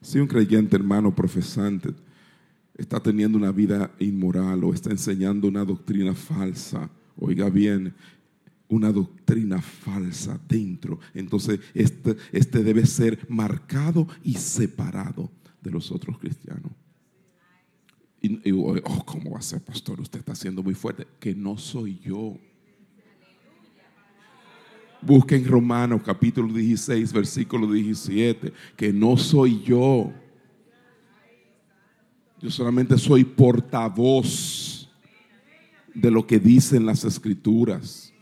Si un creyente hermano profesante está teniendo una vida inmoral o está enseñando una doctrina falsa, oiga bien, una doctrina falsa dentro. Entonces, este, este debe ser marcado y separado de los otros cristianos. Y, oh, ¿cómo va a ser, pastor? Usted está siendo muy fuerte. Que no soy yo. Busquen Romanos capítulo 16, versículo 17, que no soy yo. Yo solamente soy portavoz de lo que dicen las escrituras.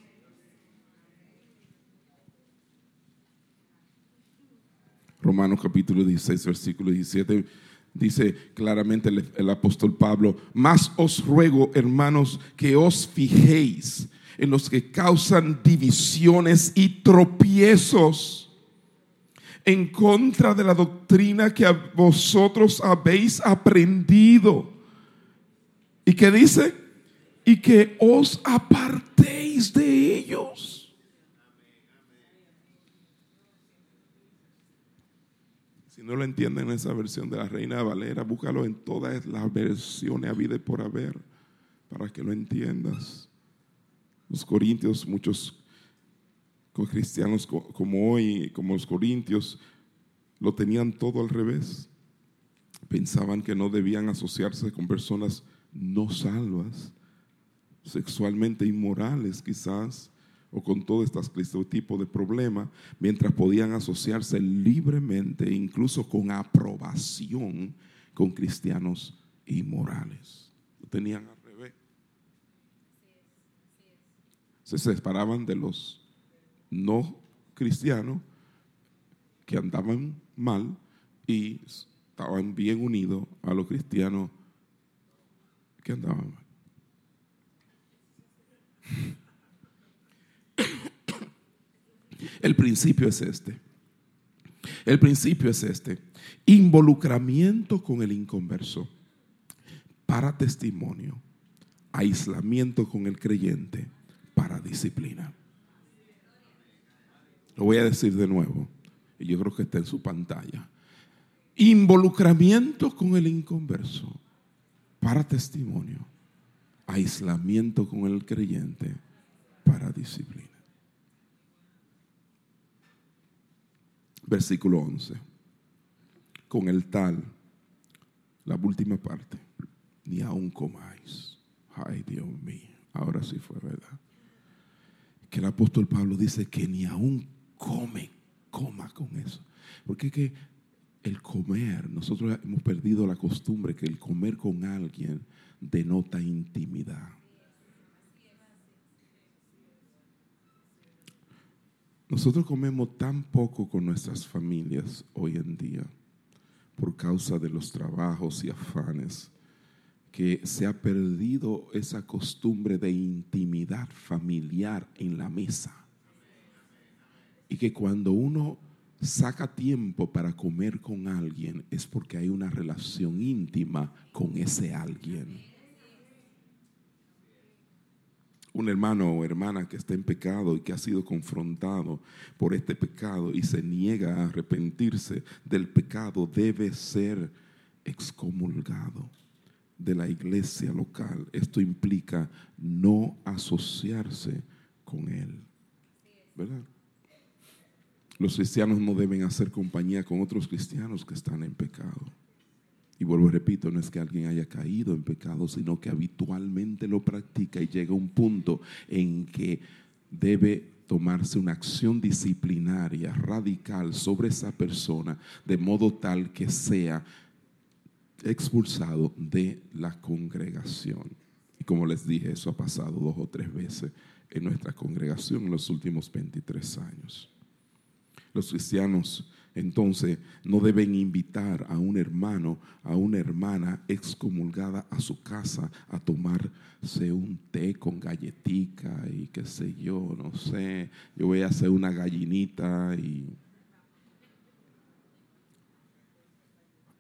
Romanos capítulo 16, versículo 17, dice claramente el, apóstol Pablo, más os ruego, hermanos, que os fijéis en los que causan divisiones y tropiezos en contra de la doctrina que vosotros habéis aprendido. ¿Y que dice? Y que os apartéis de ellos. No lo entienden en esa versión de la Reina Valera, búscalo en todas las versiones habidas por haber para que lo entiendas. Los corintios, muchos cristianos como hoy, como los corintios, lo tenían todo al revés. Pensaban que no debían asociarse con personas no salvas, sexualmente inmorales quizás, o con todo este tipo de problema, mientras podían asociarse libremente, incluso con aprobación, con cristianos inmorales. Lo tenían al revés. Se separaban de los no cristianos que andaban mal y estaban bien unidos a los cristianos que andaban mal. El principio es este. El principio es este. Involucramiento con el inconverso para testimonio. Aislamiento con el creyente para disciplina. Lo voy a decir de nuevo. Y yo creo que está en su pantalla. Involucramiento con el inconverso para testimonio. Aislamiento con el creyente para disciplina. Versículo 11. Con el tal, la última parte, ni aún comáis. Ay, Dios mío, ahora sí fue verdad. Que el apóstol Pablo dice que ni aún come, coma con eso. Porque es que el comer, nosotros hemos perdido la costumbre que el comer con alguien denota intimidad. Nosotros comemos tan poco con nuestras familias hoy en día por causa de los trabajos y afanes que se ha perdido esa costumbre de intimidad familiar en la mesa y que cuando uno saca tiempo para comer con alguien es porque hay una relación íntima con ese alguien. Un hermano o hermana que está en pecado y que ha sido confrontado por este pecado y se niega a arrepentirse del pecado debe ser excomulgado de la iglesia local. Esto implica no asociarse con él. ¿Verdad? Los cristianos no deben hacer compañía con otros cristianos que están en pecado. Y vuelvo, repito, no es que alguien haya caído en pecado, sino que habitualmente lo practica y llega un punto en que debe tomarse una acción disciplinaria radical sobre esa persona, de modo tal que sea expulsado de la congregación. Y como les dije, eso ha pasado dos o tres veces en nuestra congregación en los últimos 23 años. Los cristianos entonces no deben invitar a un hermano, a una hermana excomulgada a su casa a tomarse un té con galletica y qué sé yo, no sé, yo voy a hacer una gallinita y...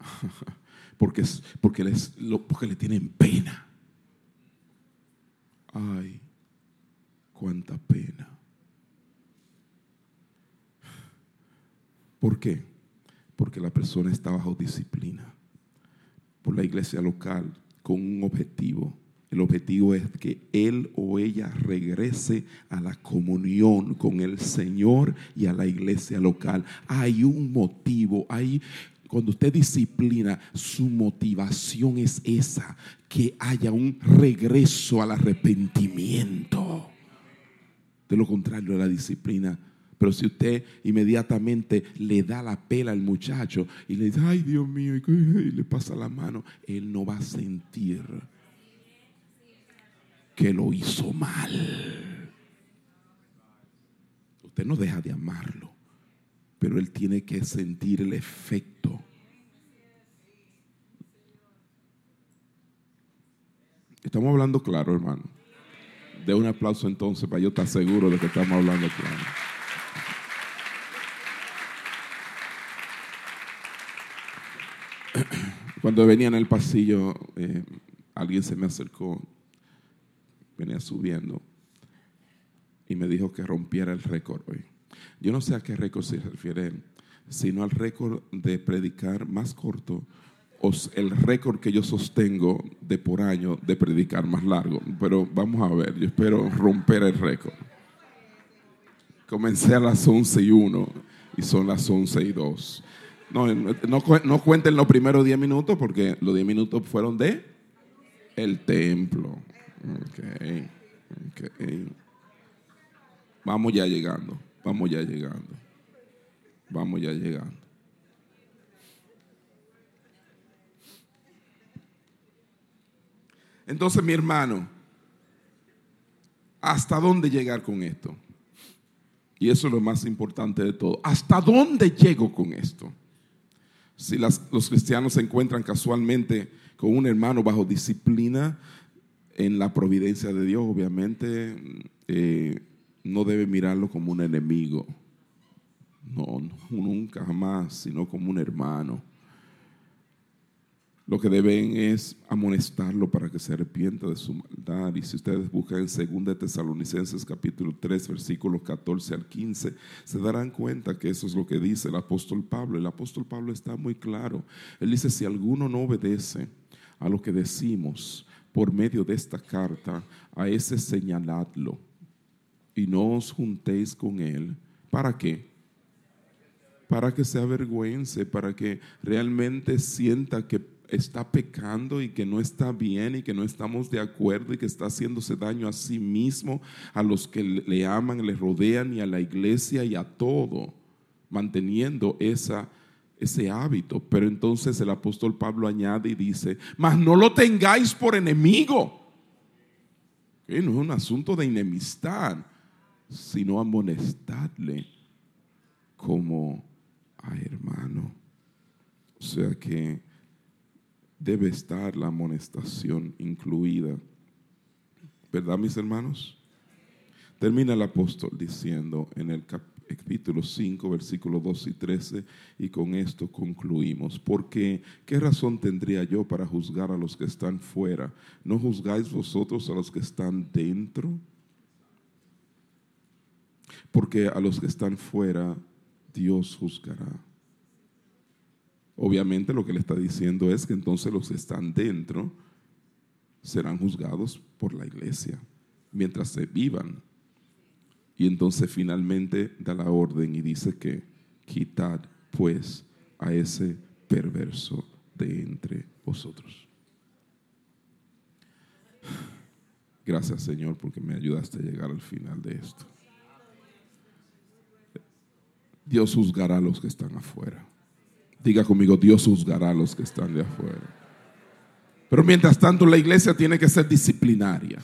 porque, porque, les, porque le tienen pena. Ay, cuánta pena. ¿Por qué? Porque la persona está bajo disciplina por la iglesia local con un objetivo. El objetivo es que él o ella regrese a la comunión con el Señor y a la iglesia local. Hay un motivo, hay cuando usted disciplina, su motivación es esa, que haya un regreso al arrepentimiento. De lo contrario, la disciplina pero si usted inmediatamente le da la pela al muchacho y le dice, ay Dios mío, y le pasa la mano, él no va a sentir que lo hizo mal. Usted no deja de amarlo, pero él tiene que sentir el efecto. Estamos hablando claro, hermano. De un aplauso entonces para yo estar seguro de que estamos hablando claro. Cuando venía en el pasillo, eh, alguien se me acercó, venía subiendo y me dijo que rompiera el récord hoy. Yo no sé a qué récord se refiere sino al récord de predicar más corto o el récord que yo sostengo de por año de predicar más largo. Pero vamos a ver, yo espero romper el récord. Comencé a las 11 y 1 y son las 11 y 2. No, no, cuenten los primeros 10 minutos porque los 10 minutos fueron de el templo. Okay. Vamos ya llegando, vamos ya llegando, vamos ya llegando. Entonces, mi hermano, ¿hasta dónde llegar con esto? Y eso es lo más importante de todo. ¿Hasta dónde llego con esto? Si los cristianos se encuentran casualmente con un hermano bajo disciplina en la providencia de Dios, obviamente eh, no debe mirarlo como un enemigo. No, nunca jamás, sino como un hermano. Lo que deben es amonestarlo para que se arrepienta de su maldad. Y si ustedes buscan en 2 Tesalonicenses capítulo 3, versículos 14 al 15, se darán cuenta que eso es lo que dice el apóstol Pablo. El apóstol Pablo está muy claro. Él dice, si alguno no obedece a lo que decimos por medio de esta carta, a ese señaladlo y no os juntéis con él. ¿Para qué? Para que se avergüence, para que realmente sienta que está pecando y que no está bien y que no estamos de acuerdo y que está haciéndose daño a sí mismo, a los que le aman, le rodean y a la iglesia y a todo, manteniendo esa, ese hábito. Pero entonces el apóstol Pablo añade y dice, mas no lo tengáis por enemigo. no es un asunto de enemistad, sino amonestadle como a hermano. O sea que debe estar la amonestación incluida. ¿Verdad, mis hermanos? Termina el apóstol diciendo en el capítulo 5, versículos 2 y 13, y con esto concluimos. Porque, ¿qué razón tendría yo para juzgar a los que están fuera? ¿No juzgáis vosotros a los que están dentro? Porque a los que están fuera, Dios juzgará. Obviamente lo que le está diciendo es que entonces los que están dentro serán juzgados por la iglesia mientras se vivan. Y entonces finalmente da la orden y dice que quitad pues a ese perverso de entre vosotros. Gracias Señor porque me ayudaste a llegar al final de esto. Dios juzgará a los que están afuera. Diga conmigo, Dios juzgará a los que están de afuera. Pero mientras tanto la iglesia tiene que ser disciplinaria.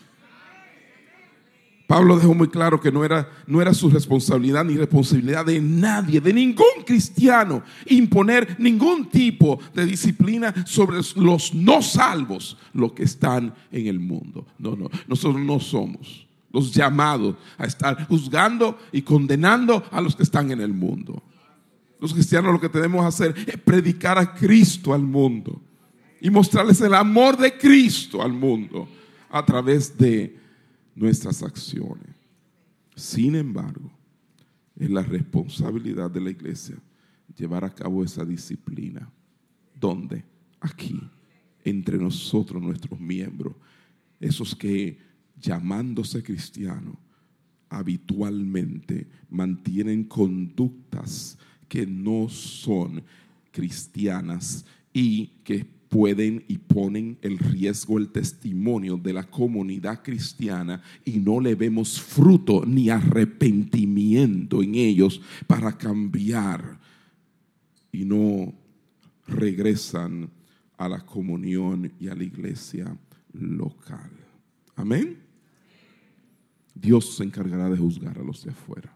Pablo dejó muy claro que no era, no era su responsabilidad ni responsabilidad de nadie, de ningún cristiano, imponer ningún tipo de disciplina sobre los no salvos, los que están en el mundo. No, no, nosotros no somos los llamados a estar juzgando y condenando a los que están en el mundo. Los cristianos lo que tenemos que hacer es predicar a Cristo al mundo y mostrarles el amor de Cristo al mundo a través de nuestras acciones. Sin embargo, es la responsabilidad de la iglesia llevar a cabo esa disciplina. ¿Dónde? Aquí, entre nosotros, nuestros miembros, esos que llamándose cristianos, habitualmente mantienen conductas que no son cristianas y que pueden y ponen el riesgo, el testimonio de la comunidad cristiana y no le vemos fruto ni arrepentimiento en ellos para cambiar y no regresan a la comunión y a la iglesia local. Amén. Dios se encargará de juzgar a los de afuera.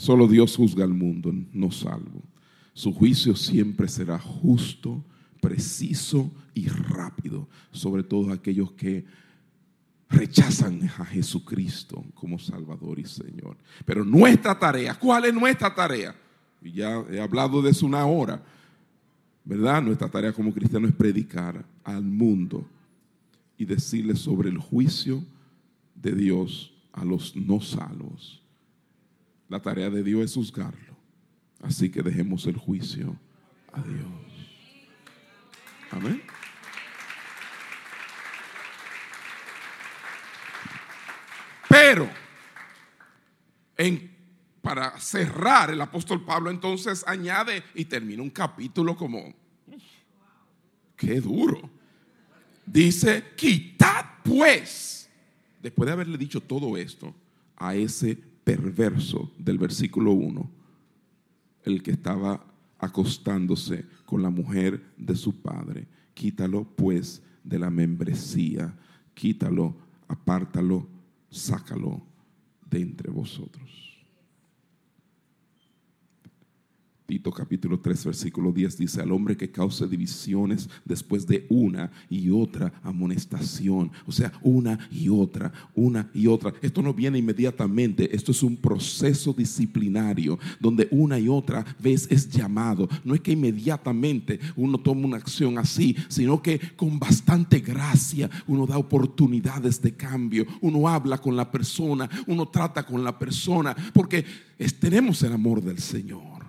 Solo Dios juzga al mundo, no salvo. Su juicio siempre será justo, preciso y rápido sobre todos aquellos que rechazan a Jesucristo como Salvador y Señor. Pero nuestra tarea, ¿cuál es nuestra tarea? Y ya he hablado de eso una hora, ¿verdad? Nuestra tarea como cristiano es predicar al mundo y decirle sobre el juicio de Dios a los no salvos. La tarea de Dios es juzgarlo. Así que dejemos el juicio a Dios. Amén. Pero, para cerrar, el apóstol Pablo entonces añade y termina un capítulo como, qué duro. Dice, quitad pues, después de haberle dicho todo esto, a ese perverso del versículo 1, el que estaba acostándose con la mujer de su padre. Quítalo pues de la membresía, quítalo, apártalo, sácalo de entre vosotros. Capítulo 3 versículo 10 dice, al hombre que cause divisiones después de una y otra amonestación, o sea, una y otra, una y otra. Esto no viene inmediatamente, esto es un proceso disciplinario donde una y otra vez es llamado. No es que inmediatamente uno toma una acción así, sino que con bastante gracia uno da oportunidades de cambio, uno habla con la persona, uno trata con la persona, porque tenemos el amor del Señor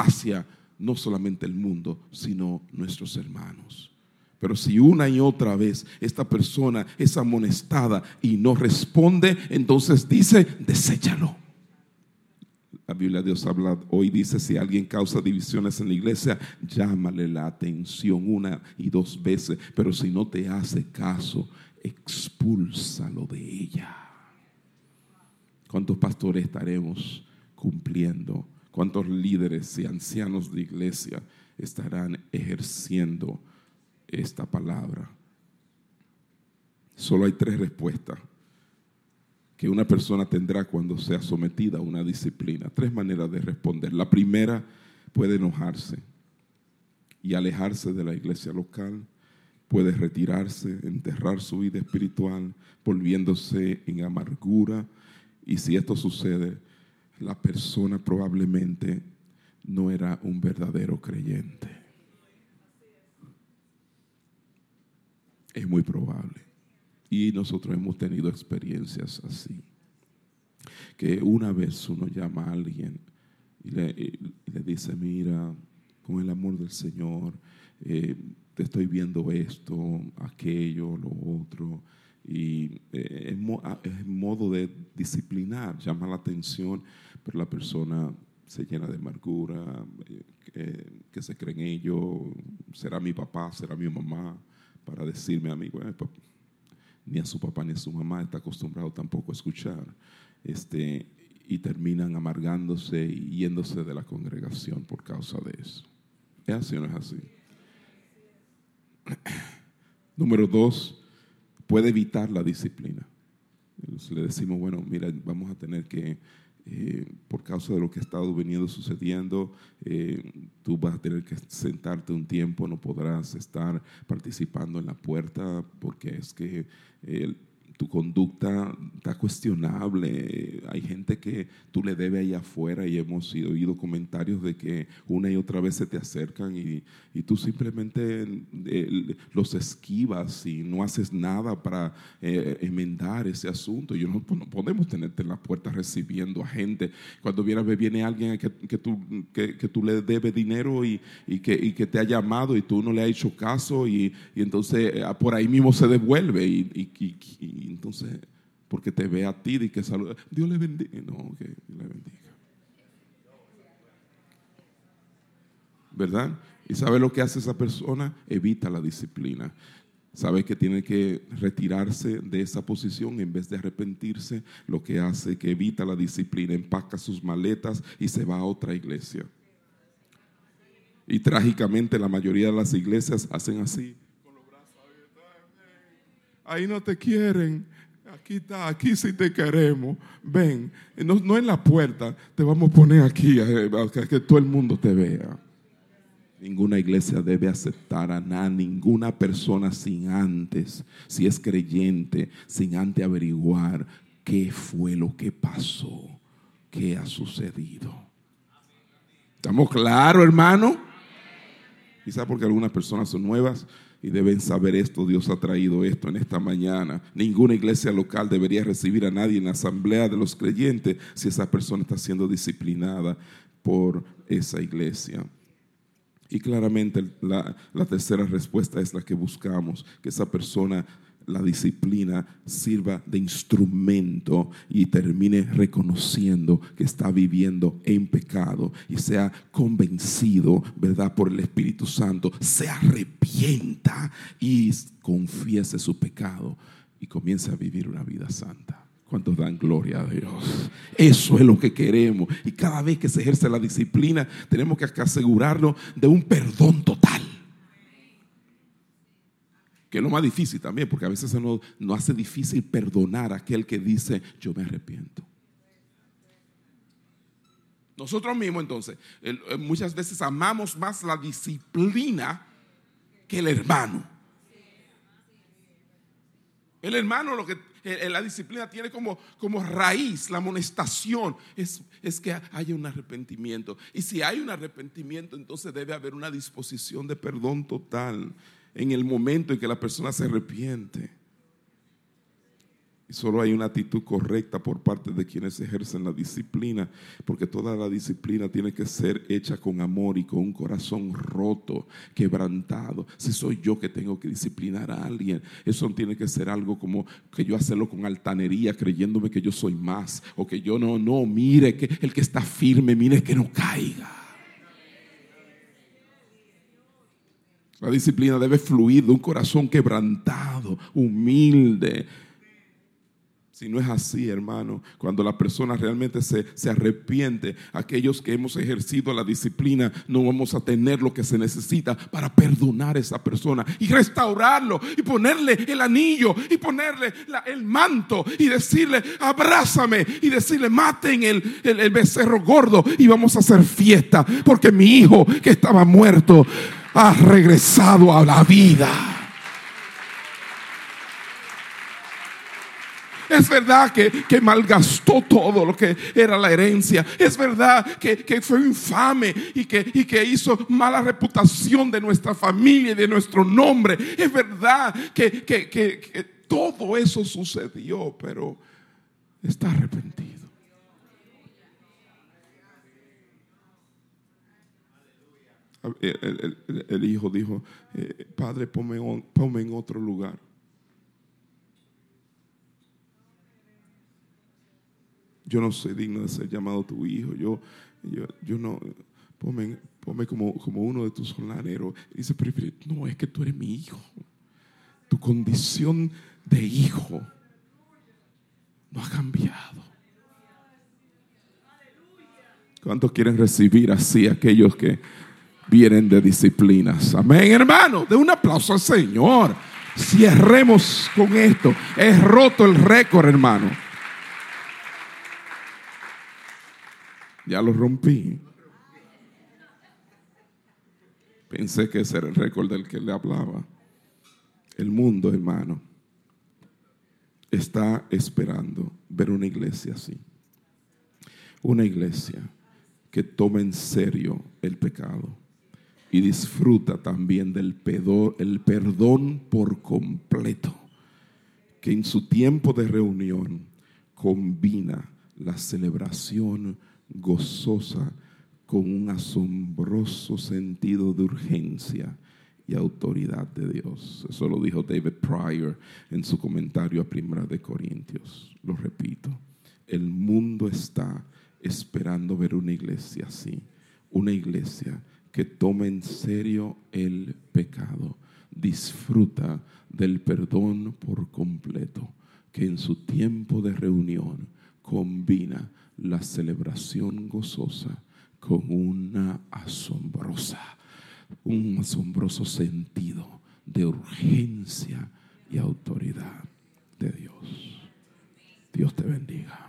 hacia no solamente el mundo, sino nuestros hermanos. Pero si una y otra vez esta persona es amonestada y no responde, entonces dice, deséchalo. La Biblia de Dios habla hoy, dice, si alguien causa divisiones en la iglesia, llámale la atención una y dos veces, pero si no te hace caso, expúlsalo de ella. ¿Cuántos pastores estaremos cumpliendo? ¿Cuántos líderes y ancianos de iglesia estarán ejerciendo esta palabra? Solo hay tres respuestas que una persona tendrá cuando sea sometida a una disciplina. Tres maneras de responder. La primera puede enojarse y alejarse de la iglesia local. Puede retirarse, enterrar su vida espiritual, volviéndose en amargura. Y si esto sucede, la persona probablemente no era un verdadero creyente. Es muy probable. Y nosotros hemos tenido experiencias así. Que una vez uno llama a alguien y le, dice, mira, con el amor del Señor, eh, te estoy viendo esto, aquello, lo otro y eh, es, modo de disciplinar, llama la atención, pero la persona se llena de amargura, eh, que se cree en ello, será mi papá, será mi mamá, para decirme a mí, bueno, pues, ni a su papá ni a su mamá está acostumbrado tampoco a escuchar, este, y terminan amargándose y yéndose de la congregación por causa de eso. ¿Es así o no es así? Número dos, puede evitar la disciplina. le decimos, bueno, mira, vamos a tener que, eh, por causa de lo que ha estado veniendo sucediendo, eh, tú vas a tener que sentarte un tiempo, no podrás estar participando en la puerta porque es que el tu conducta está cuestionable. Hay gente que tú le debes ahí afuera y hemos oído comentarios de que una y otra vez se te acercan y, tú simplemente eh, los esquivas y no haces nada para eh, enmendar ese asunto. Yo no, pues, podemos tenerte en la puerta recibiendo a gente. Cuando viene, viene alguien que, que, tú, que, tú le debes dinero y, que, que te ha llamado y tú no le has hecho caso y, entonces eh, por ahí mismo se devuelve y entonces, porque te ve a ti y que saluda, Dios le bendiga. No, que Dios le bendiga. ¿Verdad? ¿Y sabe lo que hace esa persona? Evita la disciplina. Sabe que tiene que retirarse de esa posición en vez de arrepentirse. Lo que hace que evita la disciplina, empaca sus maletas y se va a otra iglesia. Y trágicamente la mayoría de las iglesias hacen así ahí no te quieren. Aquí está, aquí sí te queremos. Ven, no, no en la puerta, te vamos a poner aquí, eh, que todo el mundo te vea. Ninguna iglesia debe aceptar a nada, ninguna persona sin antes, si es creyente, sin antes averiguar qué fue lo que pasó, qué ha sucedido. ¿Estamos claros, hermano? Quizá porque algunas personas son nuevas y deben saber esto. Dios ha traído esto en esta mañana. Ninguna iglesia local debería recibir a nadie en la asamblea de los creyentes si esa persona está siendo disciplinada por esa iglesia. Y claramente la, tercera respuesta es la que buscamos, que esa persona, la disciplina, sirva de instrumento y termine reconociendo que está viviendo en pecado y sea convencido, ¿verdad?, por el Espíritu Santo, se arrepienta y confiese su pecado y comience a vivir una vida santa. ¿Cuántos dan gloria a Dios? Eso es lo que queremos. Y cada vez que se ejerce la disciplina, tenemos que asegurarnos de un perdón total. Que es lo más difícil también, porque a veces se nos, hace difícil perdonar a aquel que dice, yo me arrepiento. Nosotros mismos entonces, eh, muchas veces amamos más la disciplina que el hermano. El hermano lo que la disciplina tiene como, como raíz la amonestación, es, es que haya un arrepentimiento. Y si hay un arrepentimiento, entonces debe haber una disposición de perdón total en el momento en que la persona se arrepiente. Y solo hay una actitud correcta por parte de quienes ejercen la disciplina, porque toda la disciplina tiene que ser hecha con amor y con un corazón roto, quebrantado. Si soy yo que tengo que disciplinar a alguien, eso no tiene que ser algo como que yo hacerlo con altanería, creyéndome que yo soy más, o que yo no, no, mire que el que está firme, mire que no caiga. La disciplina debe fluir de un corazón quebrantado, humilde. Si no es así, hermano, cuando la persona realmente se, se, arrepiente, aquellos que hemos ejercido la disciplina, no vamos a tener lo que se necesita para perdonar a esa persona y restaurarlo y ponerle el anillo y ponerle el manto y decirle, abrázame y decirle, maten el, el, el becerro gordo y vamos a hacer fiesta porque mi hijo que estaba muerto ha regresado a la vida. Es verdad que, malgastó todo lo que era la herencia. Es verdad que, fue infame y que, y que hizo mala reputación de nuestra familia y de nuestro nombre. Es verdad que, todo eso sucedió, pero está arrepentido. El, hijo dijo, eh, Padre, ponme en otro lugar. yo no soy digno de ser llamado tu hijo, yo, yo, no, ponme, como, como, uno de tus jornaleros. dice, pero, no, es que tú eres mi hijo. Tu condición de hijo no ha cambiado. ¿Cuántos quieren recibir así aquellos que vienen de disciplinas? Amén, hermano. De un aplauso al Señor. Cierremos con esto. Es roto el récord, hermano. Ya lo rompí. Pensé que ese era el récord del que le hablaba. El mundo, hermano, está esperando ver una iglesia así. Una iglesia que toma en serio el pecado y disfruta también del el perdón por completo, que en su tiempo de reunión combina la celebración gozosa con un asombroso sentido de urgencia y autoridad de Dios. Eso lo dijo David Pryor en su comentario a Primera de Corintios. Lo repito, el mundo está esperando ver una iglesia así, una iglesia que toma en serio el pecado, disfruta del perdón por completo, que en su tiempo de reunión combina la celebración gozosa con una asombrosa, un asombroso sentido de urgencia y autoridad de Dios. Dios te bendiga.